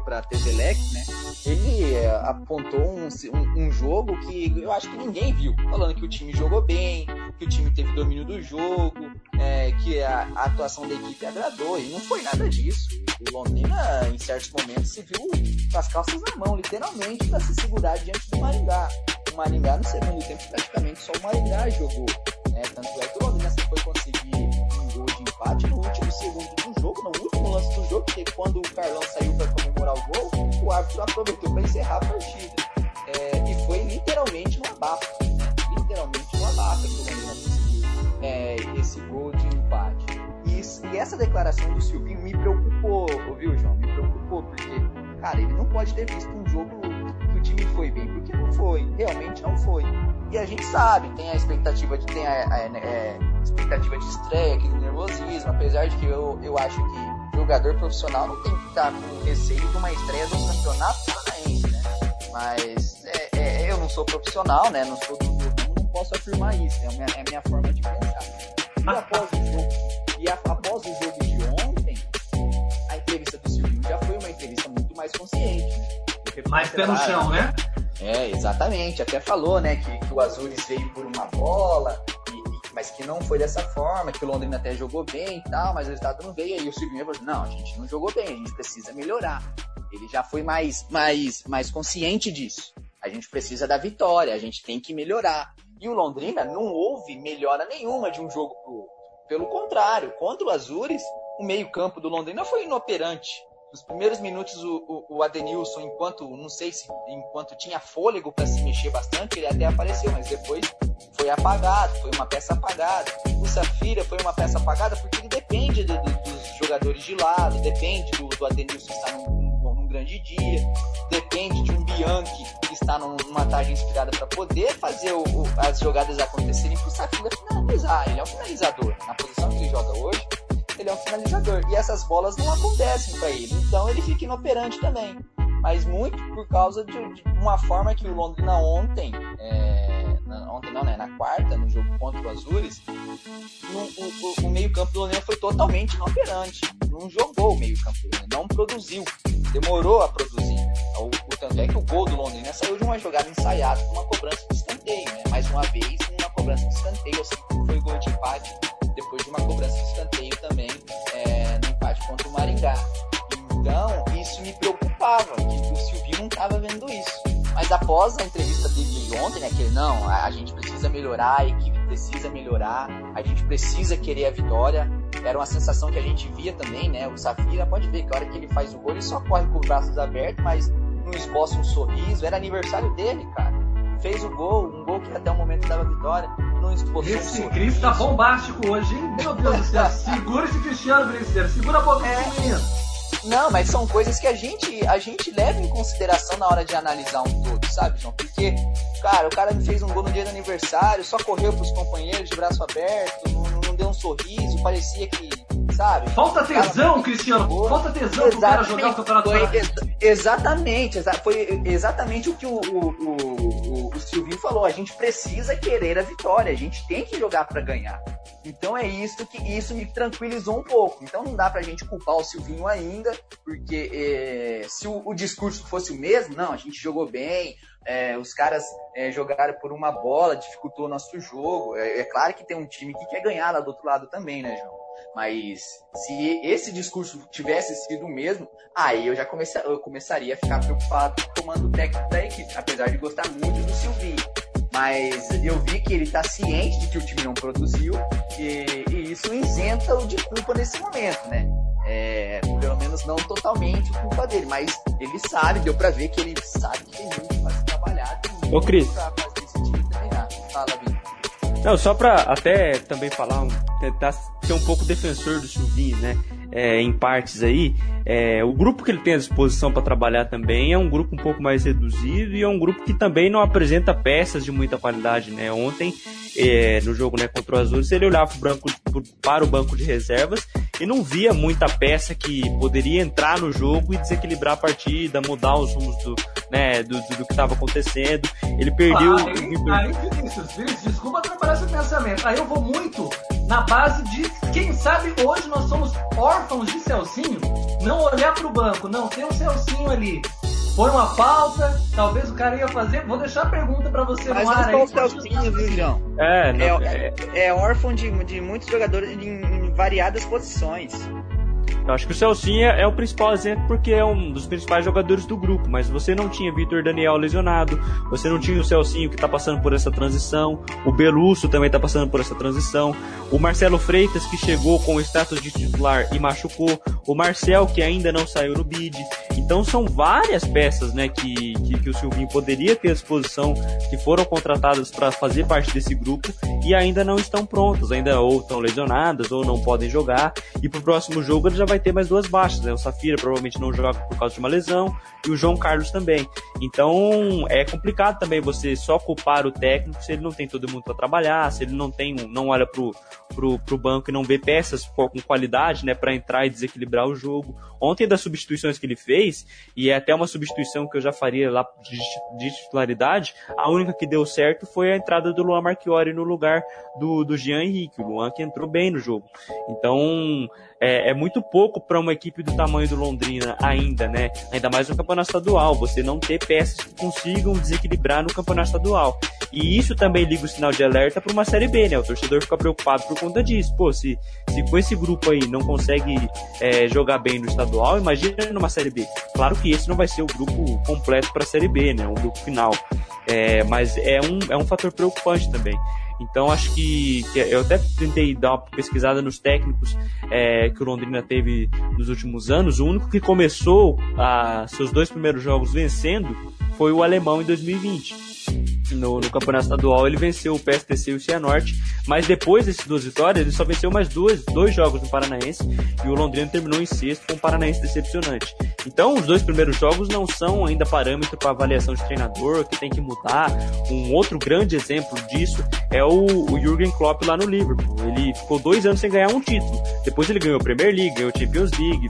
Para a TV Leque, né? Ele é, apontou um, um, um, jogo que eu acho que ninguém viu, falando que o time jogou bem, que o time teve domínio do jogo, é, que a, a, atuação da equipe agradou, e não foi nada disso. O Londrina, em certos momentos, se viu com as calças na mão, literalmente, para se segurar diante do Maringá. O Maringá, no segundo tempo, praticamente só o Maringá jogou. Né? Tanto é que o Londrina foi conseguir um gol de empate no último segundo do jogo, no jogo, porque quando o Carlão saiu para comemorar o gol, o árbitro aproveitou para encerrar a partida. É, e foi literalmente uma abafa. Né? Literalmente uma abafa que o conseguiu é, esse gol de empate. E, isso, e essa declaração do Silvinho me preocupou, ouviu, João? Me preocupou, porque, cara, ele não pode ter visto um jogo time foi bem, porque não foi, realmente não foi. E a gente sabe, tem a expectativa de ter a, a, a, é, expectativa de estreia, aquele nervosismo, apesar de que eu, eu acho que jogador profissional não tem que estar com receio de uma estreia do campeonato paranaense, né? Mas é, é, eu não sou profissional, né? Não sou do mundo, não posso afirmar isso, é a minha, é a minha forma de pensar. E após o jogo, e após o jogo de ontem, a entrevista do Silvinho já foi uma entrevista muito mais consciente. Né? Mais pé no chão, né? É, exatamente. Até falou, né, que, que o Azures veio por uma bola, e, mas que não foi dessa forma, que o Londrina até jogou bem e tal, mas o resultado não veio. Aí o Silvinho falou, não, a gente não jogou bem, a gente precisa melhorar. Ele já foi mais, mais, mais consciente disso. A gente precisa da vitória, a gente tem que melhorar. E o Londrina não houve melhora nenhuma de um jogo pro outro. Pelo contrário, contra o Azures, o meio-campo do Londrina foi inoperante. Nos primeiros minutos, o, o, o, Adenilson, enquanto, não sei se enquanto tinha fôlego para se mexer bastante, ele até apareceu, mas depois foi apagado, foi uma peça apagada. O Safira foi uma peça apagada porque ele depende do, do, dos jogadores de lado, depende do, do Adenilson estar num, num, num, grande dia, depende de um Bianchi que está numa tarde inspirada para poder fazer o, as jogadas acontecerem para o Safira finalizar. Ele é um finalizador. Na posição que ele joga hoje, ele é um finalizador. E essas bolas não acontecem para ele. Então ele fica inoperante também. Mas muito por causa de, de uma forma que o Londrina ontem, é, ontem não, né? Na quarta, no jogo contra o Azures, no, o, o, meio-campo do Londrina foi totalmente inoperante. Não jogou o meio-campo do Londrina, não produziu. Demorou a produzir. O, o, tanto é que o gol do Londrina saiu de uma jogada ensaiada uma cobrança de escanteio, né? Mais uma vez, uma cobrança de escanteio, assim como foi gol de empate depois de uma cobrança de escanteio também é, no empate contra o Maringá. Então, isso me preocupava, que o Silvio não estava vendo isso. Mas após a entrevista dele ontem, né, que ele, não, a, gente precisa melhorar, a equipe precisa melhorar, a gente precisa querer a vitória. Era uma sensação que a gente via também, né? O Safira pode ver que a hora que ele faz o gol, ele só corre com os braços abertos, mas não esboça um sorriso. Era aniversário dele, cara. Fez o gol, um gol que até o momento dava vitória não esboçou Esse Cris tá bombástico hoje, hein? Meu Deus do céu. Segura esse Cristiano Briceiro. Segura a boca é. desse menino. Não, mas são coisas que a gente, a gente leva em consideração na hora de analisar um todo, sabe, João? Porque, cara, o cara me fez um gol no dia do aniversário, só correu pros companheiros de braço aberto, não, não deu um sorriso, parecia que sabe? Falta tesão, Cristiano. Falta tesão pro cara jogar o campeonato foi, ex Exatamente, exa foi exatamente o que o, o, o, Silvinho falou. A gente precisa querer a vitória, a gente tem que jogar para ganhar. Então é isso que isso me tranquilizou um pouco. Então não dá pra gente culpar o Silvinho ainda, porque é, se o, o, discurso fosse o mesmo, não, a gente jogou bem, é, os caras é, jogaram por uma bola, dificultou o nosso jogo. É, é, claro que tem um time que quer ganhar lá do outro lado também, né, João? Mas se esse discurso tivesse sido o mesmo, aí eu já comece, eu começaria a ficar preocupado tomando o técnico da equipe, apesar de gostar muito do Silvinho. Mas eu vi que ele está ciente de que o time não produziu e, e isso isenta-o de culpa nesse momento, né? É, pelo menos não totalmente culpa dele, mas ele sabe, deu para ver que ele sabe que tem muito para se trabalhar. Ô, Cris. Pra fazer esse time treinar. Fala, Vitor. Não, só para até também falar, tentar ser um pouco defensor do Silvinho, né? É, em partes aí, é, o grupo que ele tem à disposição para trabalhar também é um grupo um pouco mais reduzido e é um grupo que também não apresenta peças de muita qualidade, né? Ontem, é, no jogo né, contra o Azul, ele olhava o branco, para o banco de reservas e não via muita peça que poderia entrar no jogo e desequilibrar a partida, mudar os rumos do, né, do, do, do que estava acontecendo. Ele perdeu. Ah, aí, aí, Vinícius, desculpa atrapalhar esse pensamento. Aí eu vou muito na base de, quem sabe hoje nós somos órfãos de Celcinho, não olhar para o banco, não tem um Celcinho ali. Foi uma pauta, talvez o cara ia fazer. Vou deixar a pergunta para você Mas no ar aí. só o Celcinho, viu, João? É, não, É, é, é órfão de, de muitos jogadores em, em variadas posições. Eu acho que o Celcinha é o principal exemplo porque é um dos principais jogadores do grupo, mas você não tinha Vitor Daniel lesionado, você não tinha o Celcinho que está passando por essa transição, o Belusso também está passando por essa transição, o Marcelo Freitas que chegou com o status de titular e machucou, o Marcel que ainda não saiu no bid. Então são várias peças né, que, que, que o Silvinho poderia ter à disposição, que foram contratadas para fazer parte desse grupo e ainda não estão prontas, ainda ou estão lesionadas ou não podem jogar. E para o próximo jogo ele já vai ter mais duas baixas. Né? O Safira provavelmente não joga por causa de uma lesão e o João Carlos também. Então é complicado também você só culpar o técnico se ele não tem todo mundo para trabalhar, se ele não tem, não olha pro, pro, pro banco e não vê peças com qualidade, né, para entrar e desequilibrar o jogo. Ontem das substituições que ele fez e é até uma substituição que eu já faria lá de, de titularidade, a única que deu certo foi a entrada do Luan Marchiori no lugar do, do Jean Henrique, o Luan que entrou bem no jogo. Então é, é muito pouco para uma equipe do tamanho do Londrina ainda, né? Ainda mais no campeonato estadual, você não ter peças que consigam desequilibrar no campeonato estadual. E isso também liga o sinal de alerta para uma Série B, né? O torcedor fica preocupado por conta disso. Pô, se, se com esse grupo aí não consegue é, jogar bem no estadual, imagina numa Série B. Claro que esse não vai ser o grupo completo para a Série B, né? O grupo final. É, mas é um, é um fator preocupante também. Então acho que, que, eu até tentei dar uma pesquisada nos técnicos é, que o Londrina teve nos últimos anos. O único que começou a seus dois primeiros jogos vencendo foi o alemão em 2020 no, no, campeonato estadual, ele venceu o PSTC e o Cianorte, mas depois dessas duas vitórias, ele só venceu mais duas, dois jogos no Paranaense e o Londrina terminou em sexto com um Paranaense decepcionante. Então, os dois primeiros jogos não são ainda parâmetro para avaliação de treinador, que tem que mudar. Um outro grande exemplo disso é o, o Jürgen Klopp lá no Liverpool. Ele ficou dois anos sem ganhar um título. Depois ele ganhou a Premier League, ganhou a Champions League,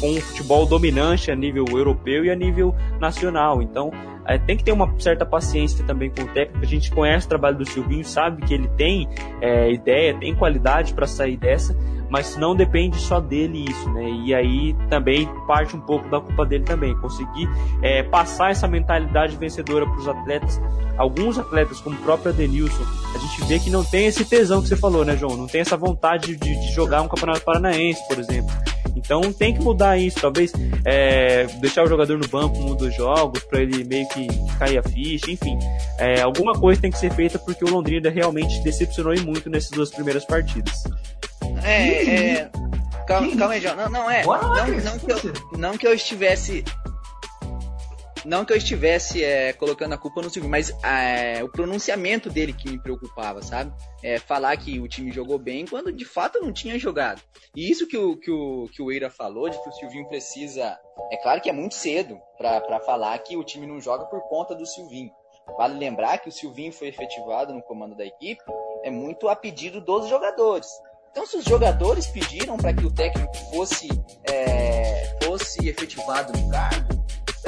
com um futebol dominante a nível europeu e a nível nacional. Então, é, tem que ter uma certa paciência também com o técnico. A gente conhece o trabalho do Silvinho, sabe que ele tem é, ideia, tem qualidade para sair dessa, mas não depende só dele isso, né? E aí também parte um pouco da culpa dele também, conseguir é, passar essa mentalidade vencedora para os atletas. Alguns atletas, como o próprio Adenilson, a gente vê que não tem esse tesão que você falou, né, João? Não tem essa vontade de, de jogar um campeonato paranaense, por exemplo. Então tem que mudar isso, talvez é, deixar o jogador no banco um dos jogos para ele meio que cair a ficha, enfim. É, alguma coisa tem que ser feita porque o Londrina realmente decepcionou muito nessas duas primeiras partidas. É, é. Calma, calma aí, João. Não, não é. Não, não, que eu, não que eu estivesse não que eu estivesse é, colocando a culpa no Silvio, mas é, o pronunciamento dele que me preocupava, sabe? É, falar que o time jogou bem quando de fato não tinha jogado. E isso que o, que o, que o Eira falou, de que o Silvinho precisa. É claro que é muito cedo para falar que o time não joga por conta do Silvinho. Vale lembrar que o Silvinho foi efetivado no comando da equipe, é muito a pedido dos jogadores. Então, se os jogadores pediram para que o técnico fosse, é, fosse efetivado no cargo,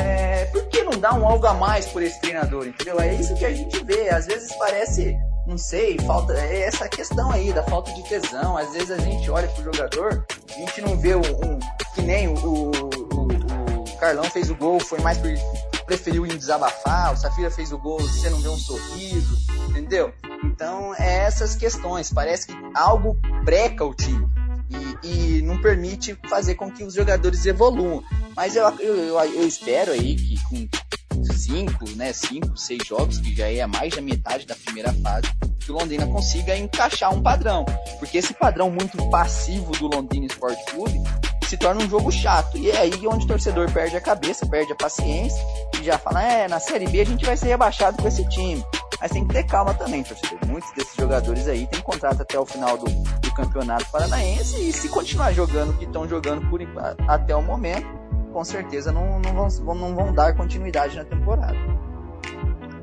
é, por que não dá um algo a mais por esse treinador, entendeu? É isso que a gente vê. Às vezes parece, não sei, falta é essa questão aí da falta de tesão. Às vezes a gente olha pro jogador, a gente não vê um, um que nem o, o, o, o, Carlão fez o gol, foi mais por preferiu desabafar, o Safira fez o gol, você não vê um sorriso, entendeu? Então, é essas questões, parece que algo breca o time e, e não permite fazer com que os jogadores evoluam. Mas eu, eu, eu, eu espero aí que com cinco, né, cinco, seis jogos, que já é mais da metade da primeira fase, que o Londrina consiga encaixar um padrão. Porque esse padrão muito passivo do Londrina Esporte Clube se torna um jogo chato. E é aí onde o torcedor perde a cabeça, perde a paciência e já fala: é, na Série B a gente vai ser rebaixado com esse time. Mas tem que ter calma também, torcedor. Muitos desses jogadores aí têm contrato até o final do, do campeonato paranaense e se continuar jogando o que estão jogando por até o momento, com certeza não, não, vão, não vão dar continuidade na temporada.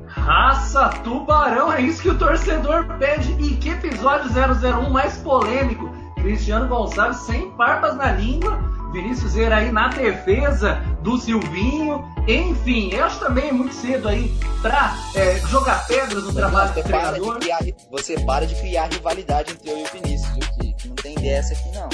Raça Tubarão, é isso que o torcedor pede. E que episódio 001 mais polêmico? Cristiano Gonçalves sem parpas na língua, Vinícius Eira aí na defesa do Silvinho. Enfim, acho também muito cedo aí para é, jogar pedras no trabalho você do treinador. Para criar, você para de criar rivalidade entre eu e o Vinícius, viu? Que, que não tem dessa aqui não.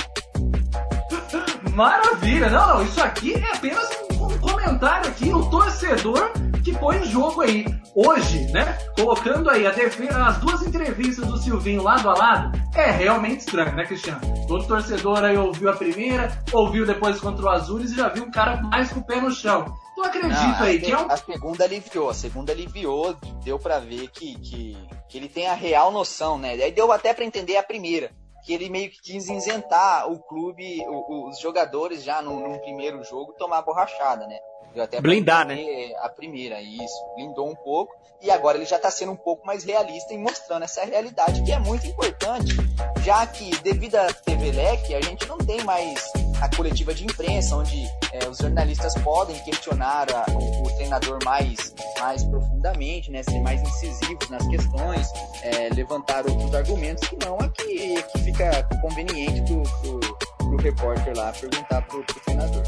Maravilha! Não, não, isso aqui é apenas um comentário aqui, o torcedor que põe em jogo aí. Hoje, né? Colocando aí a defesa, as duas entrevistas do Silvinho lado a lado, é realmente estranho, né, Cristiano? Todo torcedor aí ouviu a primeira, ouviu depois contra o Azures e já viu um cara mais com o pé no chão. Então acredito Não, aí que é um... A segunda aliviou, a segunda aliviou, deu para ver que, que, que ele tem a real noção, né? Aí deu até para entender a primeira que ele meio que quis isentar o clube, os jogadores já num, num, primeiro jogo tomar borrachada, né? Até Blindar, né? A primeira, isso, blindou um pouco. E agora ele já está sendo um pouco mais realista e mostrando essa realidade que é muito importante, já que devido à TV Leque, a gente não tem mais a coletiva de imprensa, onde é, os jornalistas podem questionar a, o, o, treinador mais, mais profundamente, né, ser mais incisivos nas questões, é, levantar outros argumentos que não aqui que fica conveniente pro, pro repórter lá perguntar pro, pro treinador.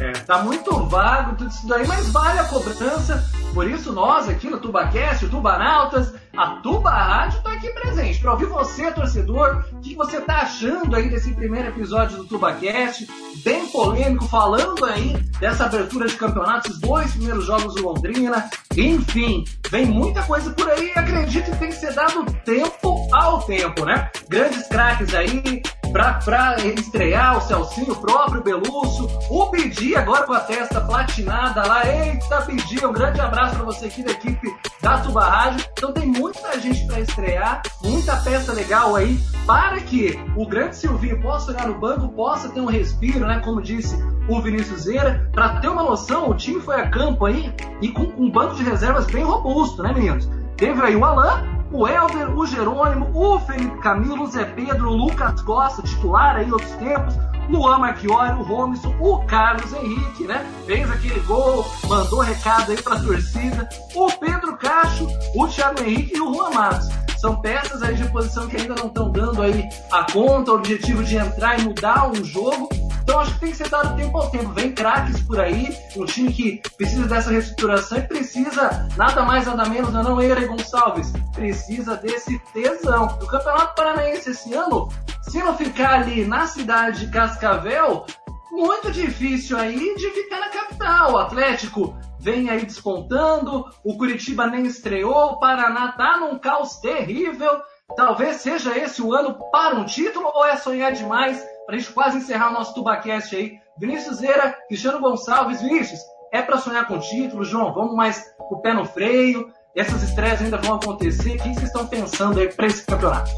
É, tá muito vago tudo isso daí, mas vale a cobrança. Por isso nós aqui no TubaCast, o Tubanautas, a Tuba Rádio tá aqui presente para ouvir você, torcedor, o que você tá achando aí desse primeiro episódio do TubaCast, bem polêmico, falando aí dessa abertura de campeonato, os dois primeiros jogos do Londrina, enfim, vem muita coisa por aí acredito que tem que ser dado tempo ao tempo, né? Grandes craques aí, pra estrear o Celcinho, o próprio Belusso, o Bidi agora com a testa platinada lá, eita Bidi, um grande abraço para você aqui da equipe da Tuba Rádio, então tem muita gente para estrear, muita peça legal aí, para que o grande Silvinho possa jogar no banco, possa ter um respiro, né, como disse o Vinícius Zeira, para ter uma noção, o time foi a campo aí e com um banco de reservas bem robusto, né meninos? Teve aí o Alan, o Helder, o Jerônimo, o Felipe Camilo, o Zé Pedro, o Lucas Costa, titular aí outros tempos, Luan Marchiori, o Romisson, o Carlos Henrique, né? Fez aquele gol, mandou recado aí pra torcida, o Pedro Cacho, o Thiago Henrique e o Juan Matos. São peças aí de posição que ainda não estão dando aí a conta, o objetivo de entrar e mudar um jogo. Então acho que tem que ser dado tempo ao tempo. Vem craques por aí, um time que precisa dessa reestruturação e precisa nada mais nada menos, não, não Eire Gonçalves, precisa desse tesão. O Campeonato Paranaense esse ano, se não ficar ali na cidade de Cascavel, muito difícil aí de ficar na capital. O Atlético vem aí despontando, o Curitiba nem estreou, o Paraná tá num caos terrível. Talvez seja esse o ano para um título ou é sonhar demais? Para a gente quase encerrar o nosso Tubacast aí. Vinícius Zeira, Cristiano Gonçalves, Vinícius, é para sonhar com título, João? Vamos mais o pé no freio. Essas estreias ainda vão acontecer. O que vocês estão pensando aí para esse campeonato?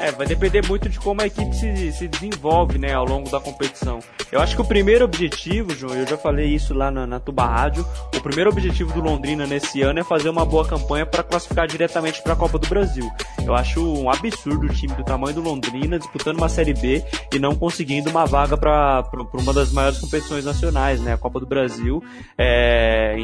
É, vai depender muito de como a equipe se, se desenvolve, né, ao longo da competição. Eu acho que o primeiro objetivo, João, eu já falei isso lá na, na Tuba Rádio, o primeiro objetivo do Londrina nesse ano é fazer uma boa campanha para classificar diretamente para a Copa do Brasil. Eu acho um absurdo o time do tamanho do Londrina disputando uma Série B e não conseguindo uma vaga para uma das maiores competições nacionais, né, a Copa do Brasil, é,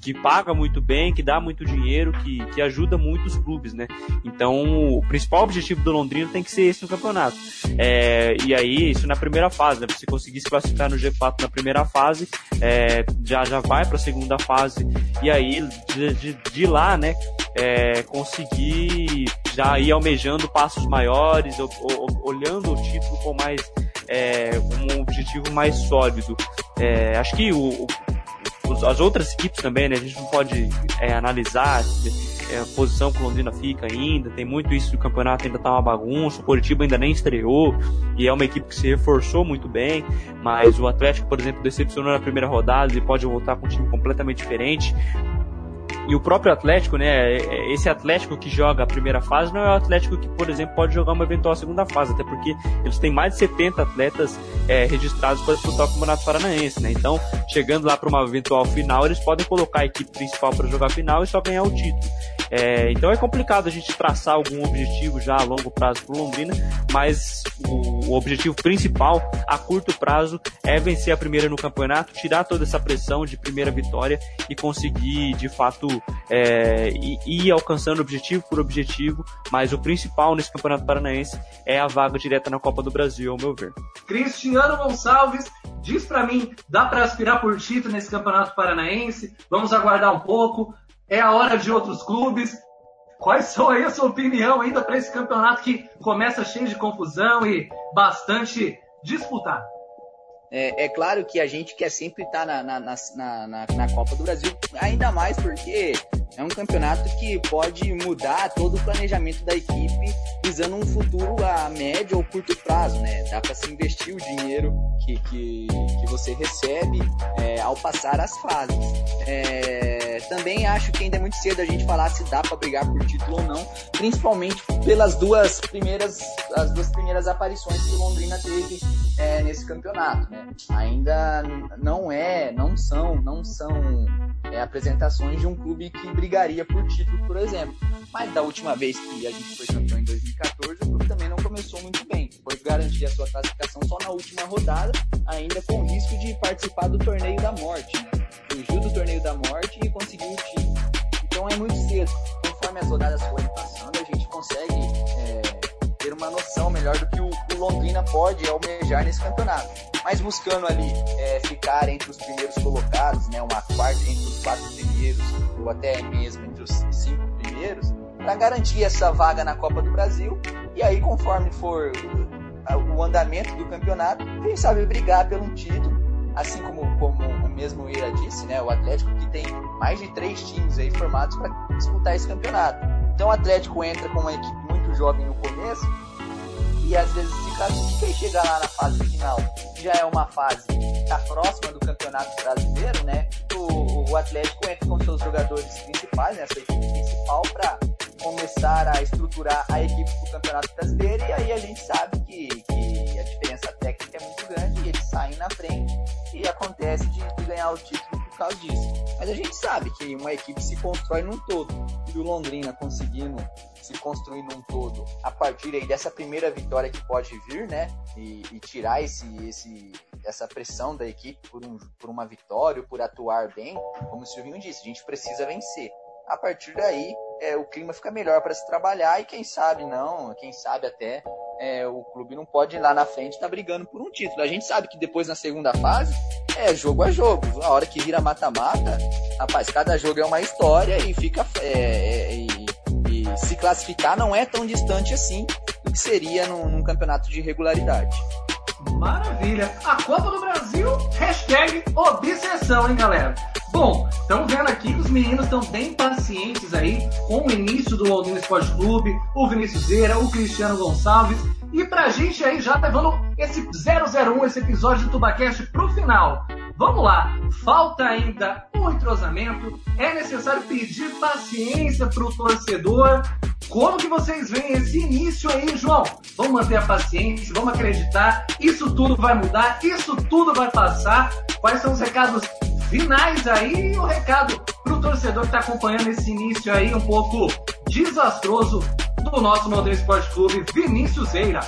que paga muito bem, que dá muito dinheiro, que, que ajuda muito os clubes, né. Então, o principal objetivo do Londrina Londrina tem que ser esse no campeonato. É, e aí, isso na primeira fase, né? Se conseguir se classificar no G4 na primeira fase, é, já, já vai para a segunda fase. E aí, de, de, de lá, né? É, conseguir já ir almejando passos maiores, ou, ou, olhando o título com mais é, um objetivo mais sólido. É, acho que o, o, as outras equipes também, né? A gente não pode é, analisar é, a posição que o Londrina fica ainda, tem muito isso do campeonato, ainda tá uma bagunça, o Curitiba ainda nem estreou, e é uma equipe que se reforçou muito bem, mas o Atlético, por exemplo, decepcionou na primeira rodada e pode voltar com um time completamente diferente. E o próprio Atlético, né? É, esse Atlético que joga a primeira fase não é o Atlético que, por exemplo, pode jogar uma eventual segunda fase, até porque eles têm mais de 70 atletas é, registrados para disputar o Campeonato Paranaense, né? Então, chegando lá para uma eventual final, eles podem colocar a equipe principal para jogar a final e só ganhar o título. É, então é complicado a gente traçar algum objetivo já a longo prazo para Londrina, mas o, o, objetivo principal a curto prazo é vencer a primeira no campeonato, tirar toda essa pressão de primeira vitória e conseguir de fato é, ir, ir alcançando objetivo por objetivo, mas o principal nesse campeonato paranaense é a vaga direta na Copa do Brasil, ao meu ver. Cristiano Gonçalves diz para mim, dá para aspirar por título nesse campeonato paranaense? Vamos aguardar um pouco. É a hora de outros clubes. Quais são aí a sua opinião ainda para esse campeonato que começa cheio de confusão e bastante disputado? É, é, claro que a gente quer sempre estar na, na, na, na, na Copa do Brasil, ainda mais porque é um campeonato que pode mudar todo o planejamento da equipe, visando um futuro a médio ou curto prazo, né? Dá para se investir o dinheiro que, que, que você recebe é, ao passar as fases. É, também acho que ainda é muito cedo a gente falar se dá para brigar por título ou não, principalmente pelas duas primeiras, as duas primeiras aparições que Londrina teve é, nesse campeonato. Né? Ainda não é, não são, não são é, apresentações de um clube que brigaria por título, por exemplo. Mas da última vez que a gente foi campeão em 2014, o clube também não começou muito bem. Garantir a sua classificação só na última rodada, ainda com o risco de participar do torneio da morte. Né? Fugiu do torneio da morte e conseguiu o título. Então é muito cedo. Conforme as rodadas forem passando, a gente consegue é, ter uma noção melhor do que o, o Londrina pode almejar nesse campeonato. Mas buscando ali é, ficar entre os primeiros colocados, né, uma quarta entre os quatro primeiros, ou até mesmo entre os cinco primeiros, para garantir essa vaga na Copa do Brasil. E aí, conforme for o andamento do campeonato, quem sabe brigar pelo título, assim como, como o mesmo Ira disse, né, o Atlético que tem mais de três times aí formados para disputar esse campeonato. Então o Atlético entra com uma equipe muito jovem no começo e às vezes se classifica e chega lá na fase final. Já é uma fase que está próxima do campeonato brasileiro, né? O, o Atlético entra com seus jogadores principais, né? Sua equipe principal para começar a estruturar a equipe do campeonato brasileiro e aí a gente sabe que, que a diferença técnica é muito grande e eles saem na frente e acontece de, de ganhar o título por causa disso. Mas a gente sabe que uma equipe se constrói num todo e o Londrina conseguindo se construir num todo a partir aí dessa primeira vitória que pode vir, né? E, e tirar esse, esse, essa pressão da equipe por, um, por uma vitória, por atuar bem, como o Silvinho disse, a gente precisa vencer. A partir daí, é, o clima fica melhor para se trabalhar e quem sabe não, quem sabe até é, o clube não pode ir lá na frente estar tá brigando por um título. A gente sabe que depois na segunda fase é jogo a jogo. A hora que vira mata-mata, rapaz, cada jogo é uma história e fica é, é, e se classificar não é tão distante assim do que seria num, num campeonato de regularidade. Maravilha! A Copa do Brasil, hashtag obsessão, hein, galera? Bom, estamos vendo aqui que os meninos estão bem pacientes aí com o início do Londrina Esporte Clube, o Vinícius Zeira, o Cristiano Gonçalves. E pra gente aí já levando esse 001, esse episódio do Tubacast pro final. Vamos lá, falta ainda um entrosamento, é necessário pedir paciência para o torcedor. Como que vocês veem esse início aí, João? Vamos manter a paciência, vamos acreditar, isso tudo vai mudar, isso tudo vai passar. Quais são os recados finais aí e o recado para o torcedor que está acompanhando esse início aí um pouco desastroso do nosso Londrina Esporte Clube, Vinícius Eira.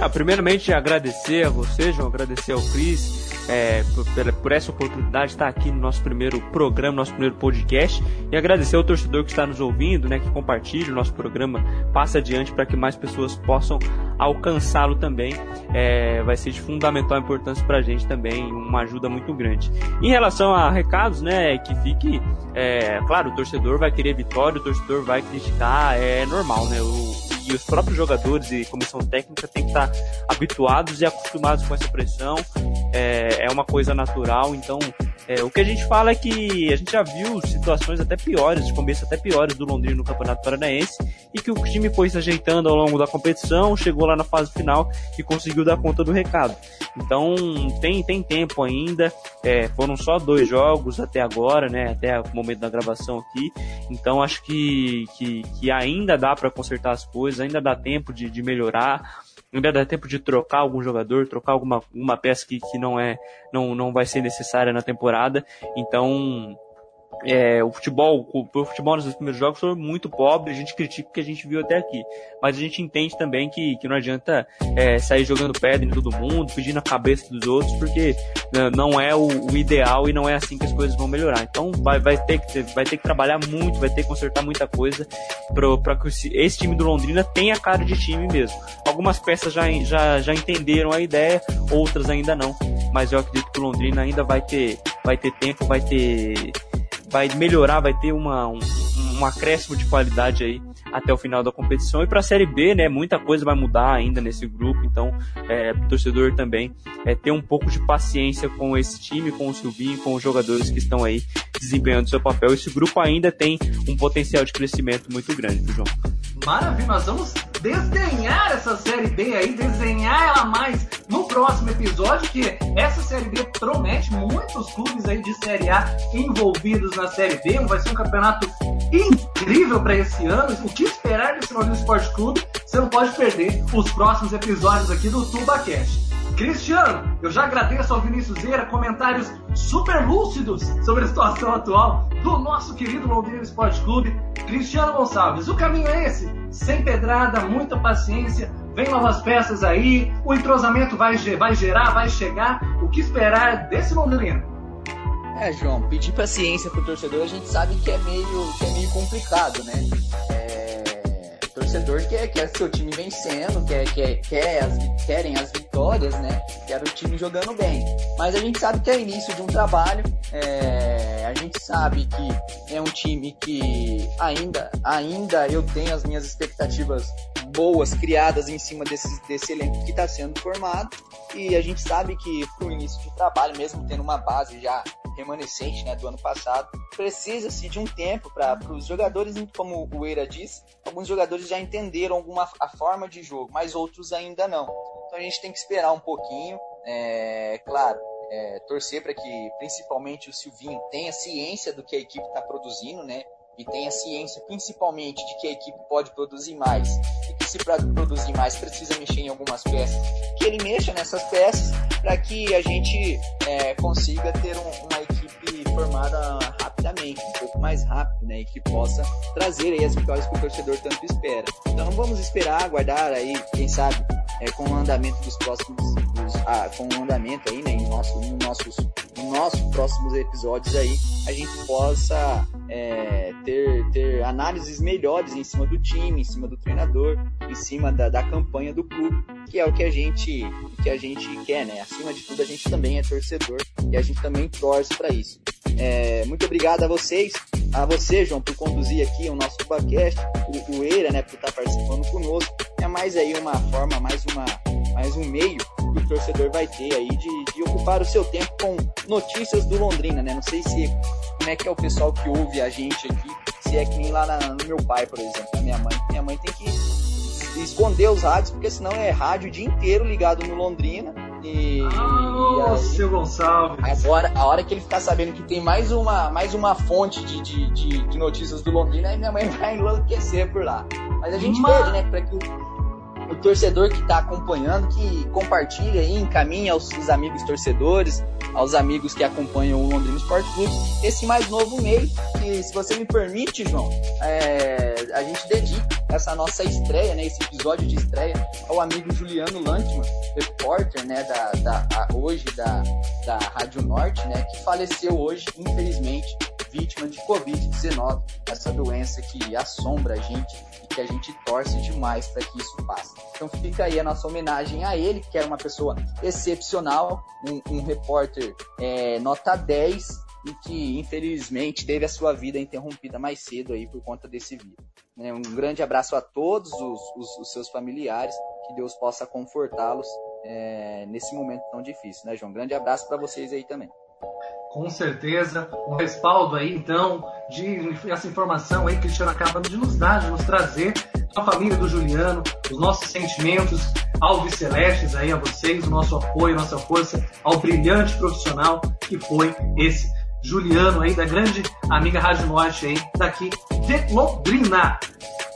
Ah, primeiramente agradecer a você, João, agradecer ao Cris, é, por, por, essa oportunidade de estar aqui no nosso primeiro programa, nosso primeiro podcast e agradecer ao torcedor que está nos ouvindo, né, que compartilha o nosso programa, passa adiante para que mais pessoas possam alcançá-lo também. É, vai ser de fundamental importância para a gente também, uma ajuda muito grande. Em relação a recados, né, que fique, é, claro, o torcedor vai querer vitória, o torcedor vai criticar, é normal, né, o, e os próprios jogadores e comissão técnica têm que estar habituados e acostumados com essa pressão. É, é uma coisa natural, então é, o que a gente fala é que a gente já viu situações até piores, de começo até piores do Londrina no Campeonato Paranaense, e que o time foi se ajeitando ao longo da competição, chegou lá na fase final e conseguiu dar conta do recado. Então tem, tem tempo ainda, é, foram só dois jogos até agora, né, até o momento da gravação aqui, então acho que, que, que ainda dá para consertar as coisas, ainda dá tempo de, de melhorar ainda dá tempo de trocar algum jogador, trocar alguma uma peça que, que não é não, não vai ser necessária na temporada. Então é, o futebol, o, o futebol nos primeiros jogos foi muito pobre, a gente critica o que a gente viu até aqui. Mas a gente entende também que, que não adianta é, sair jogando pedra em todo mundo, pedindo a cabeça dos outros, porque né, não é o, o, ideal e não é assim que as coisas vão melhorar. Então vai, vai, ter, que, vai ter que trabalhar muito, vai ter que consertar muita coisa para que esse time do Londrina tenha cara de time mesmo. Algumas peças já, já, já entenderam a ideia, outras ainda não. Mas eu acredito que o Londrina ainda vai ter, vai ter tempo, vai ter vai melhorar, vai ter uma, um, um acréscimo de qualidade aí até o final da competição. E para a Série B, né, muita coisa vai mudar ainda nesse grupo, então é, o torcedor também é, ter um pouco de paciência com esse time, com o Silvinho, com os jogadores que estão aí desempenhando seu papel. Esse grupo ainda tem um potencial de crescimento muito grande, João? Maravilha, nós vamos desdenhar essa série B aí, desenhar ela mais no próximo episódio, que essa série B promete muitos clubes aí de série A envolvidos na série B. Vai ser um campeonato incrível para esse ano. O que esperar desse Londrina Esporte Clube? Você não pode perder os próximos episódios aqui do TubaCast. Cristiano, eu já agradeço ao Vinícius Zeira comentários super lúcidos sobre a situação atual do nosso querido Londrina Esporte Clube. Cristiano Gonçalves, o caminho é esse? Sem pedrada, muita paciência, vem novas peças aí, o entrosamento vai, vai gerar, vai chegar. O que esperar desse Londrina? É, João, pedir paciência pro torcedor a gente sabe que é meio, que é meio complicado, né? torcedor quer, quer seu time vencendo, quer, quer, quer as, querem as vitórias, né? Quer o time jogando bem. Mas a gente sabe que é início de um trabalho, é, a gente sabe que é um time que ainda, ainda eu tenho as minhas expectativas boas criadas em cima desse, desse elenco que está sendo formado. E a gente sabe que pro início de trabalho, mesmo tendo uma base já remanescente né, do ano passado, precisa-se de um tempo para os jogadores, como o Eira disse, alguns jogadores já entenderam alguma a forma de jogo, mas outros ainda não. Então a gente tem que esperar um pouquinho, é, claro, é, torcer para que principalmente o Silvinho tenha ciência do que a equipe está produzindo, né? e tenha ciência principalmente de que a equipe pode produzir mais se para produzir mais precisa mexer em algumas peças, que ele mexa nessas peças para que a gente é, consiga ter um, uma formada rapidamente, um pouco mais rápido, né, e que possa trazer aí as vitórias que o torcedor tanto espera. Então vamos esperar, aguardar aí, quem sabe, é, com o andamento dos próximos, dos, ah, com o andamento aí, né, em nosso, em nossos, em nossos próximos episódios aí, a gente possa é, ter, ter análises melhores em cima do time, em cima do treinador, em cima da, da campanha do clube, que é o que a gente que a gente quer, né? Acima de tudo, a gente também é torcedor e a gente também torce para isso. É, muito obrigado a vocês, a você, João, por conduzir aqui o nosso podcast, o, o Eira, né, por estar participando conosco. É mais aí uma forma, mais uma, mais um meio que o torcedor vai ter aí de, de ocupar o seu tempo com notícias do Londrina, né? Não sei se como é que é o pessoal que ouve a gente aqui, se é que nem lá na, no meu pai, por exemplo, na minha mãe. Minha mãe tem que esconder os rádios, porque senão é rádio o dia inteiro ligado no Londrina. E, ah, seu Gonçalves. Agora, a hora que ele ficar sabendo que tem mais uma, mais uma fonte de, de, de, de notícias do Londrina, aí minha mãe vai enlouquecer por lá. Mas a gente Mas... pede, né, para que o torcedor que está acompanhando, que compartilha e encaminha aos seus amigos torcedores, aos amigos que acompanham o Londrina Esporte Clube, esse mais novo meio, que se você me permite, João, é, a gente dedica essa nossa estreia, né, esse episódio de estreia, ao amigo Juliano Lantman, repórter, né, da, da a, hoje da, da Rádio Norte, né, que faleceu hoje, infelizmente, vítima de Covid-19, essa doença que assombra a gente que a gente torce demais para que isso passe. Então fica aí a nossa homenagem a ele, que era uma pessoa excepcional, um, um repórter é, nota 10 e que infelizmente teve a sua vida interrompida mais cedo aí por conta desse vírus. Né? Um grande abraço a todos os, os, os seus familiares, que Deus possa confortá-los é, nesse momento tão difícil, né, João? Grande abraço para vocês aí também. Com certeza, um respaldo aí então de essa informação aí que o Cristiano acaba de nos dar, de nos trazer a família do Juliano, os nossos sentimentos alves celestes aí a vocês, o nosso apoio, nossa força ao brilhante profissional que foi esse Juliano aí da grande amiga Rádio Norte aí daqui de Londrina.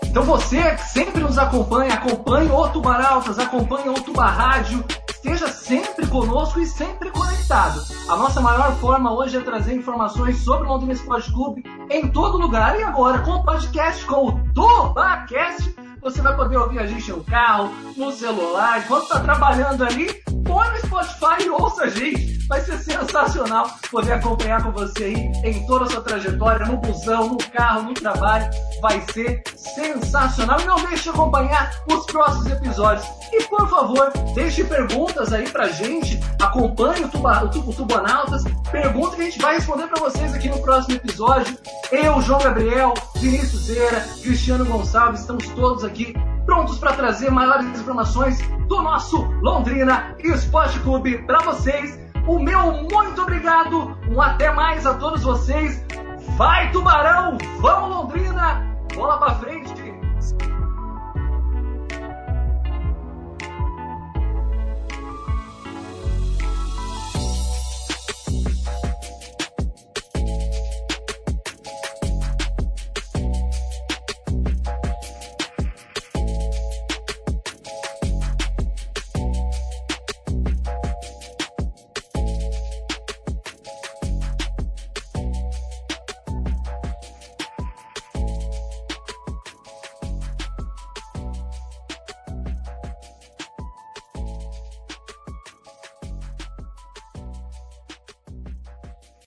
Então você que sempre nos acompanha, acompanhe o Tubaraltas, acompanhe o Tuba Rádio, esteja sempre conosco e sempre conectado. A nossa maior forma hoje é trazer informações sobre o Londrina Esporte Clube em todo lugar. E agora, com o podcast, com o TobaCast, você vai poder ouvir a gente no carro, no celular, enquanto está trabalhando ali, põe no Spotify e ouça a gente. Vai ser sensacional poder acompanhar com você aí em toda a sua trajetória, no busão, no carro, no trabalho. Vai ser sensacional. E não deixe de acompanhar os próximos episódios. E por favor, deixe perguntas aí pra gente. Acompanhe o, tuba, o, o Tubonautas. Pergunta que a gente vai responder para vocês aqui no próximo episódio. Eu, João Gabriel, Vinícius Zeira, Cristiano Gonçalves, estamos todos aqui prontos para trazer maiores informações do nosso Londrina Esporte Clube para vocês. O meu muito obrigado, um até mais a todos vocês. Vai Tubarão, vamos Londrina, bola para frente.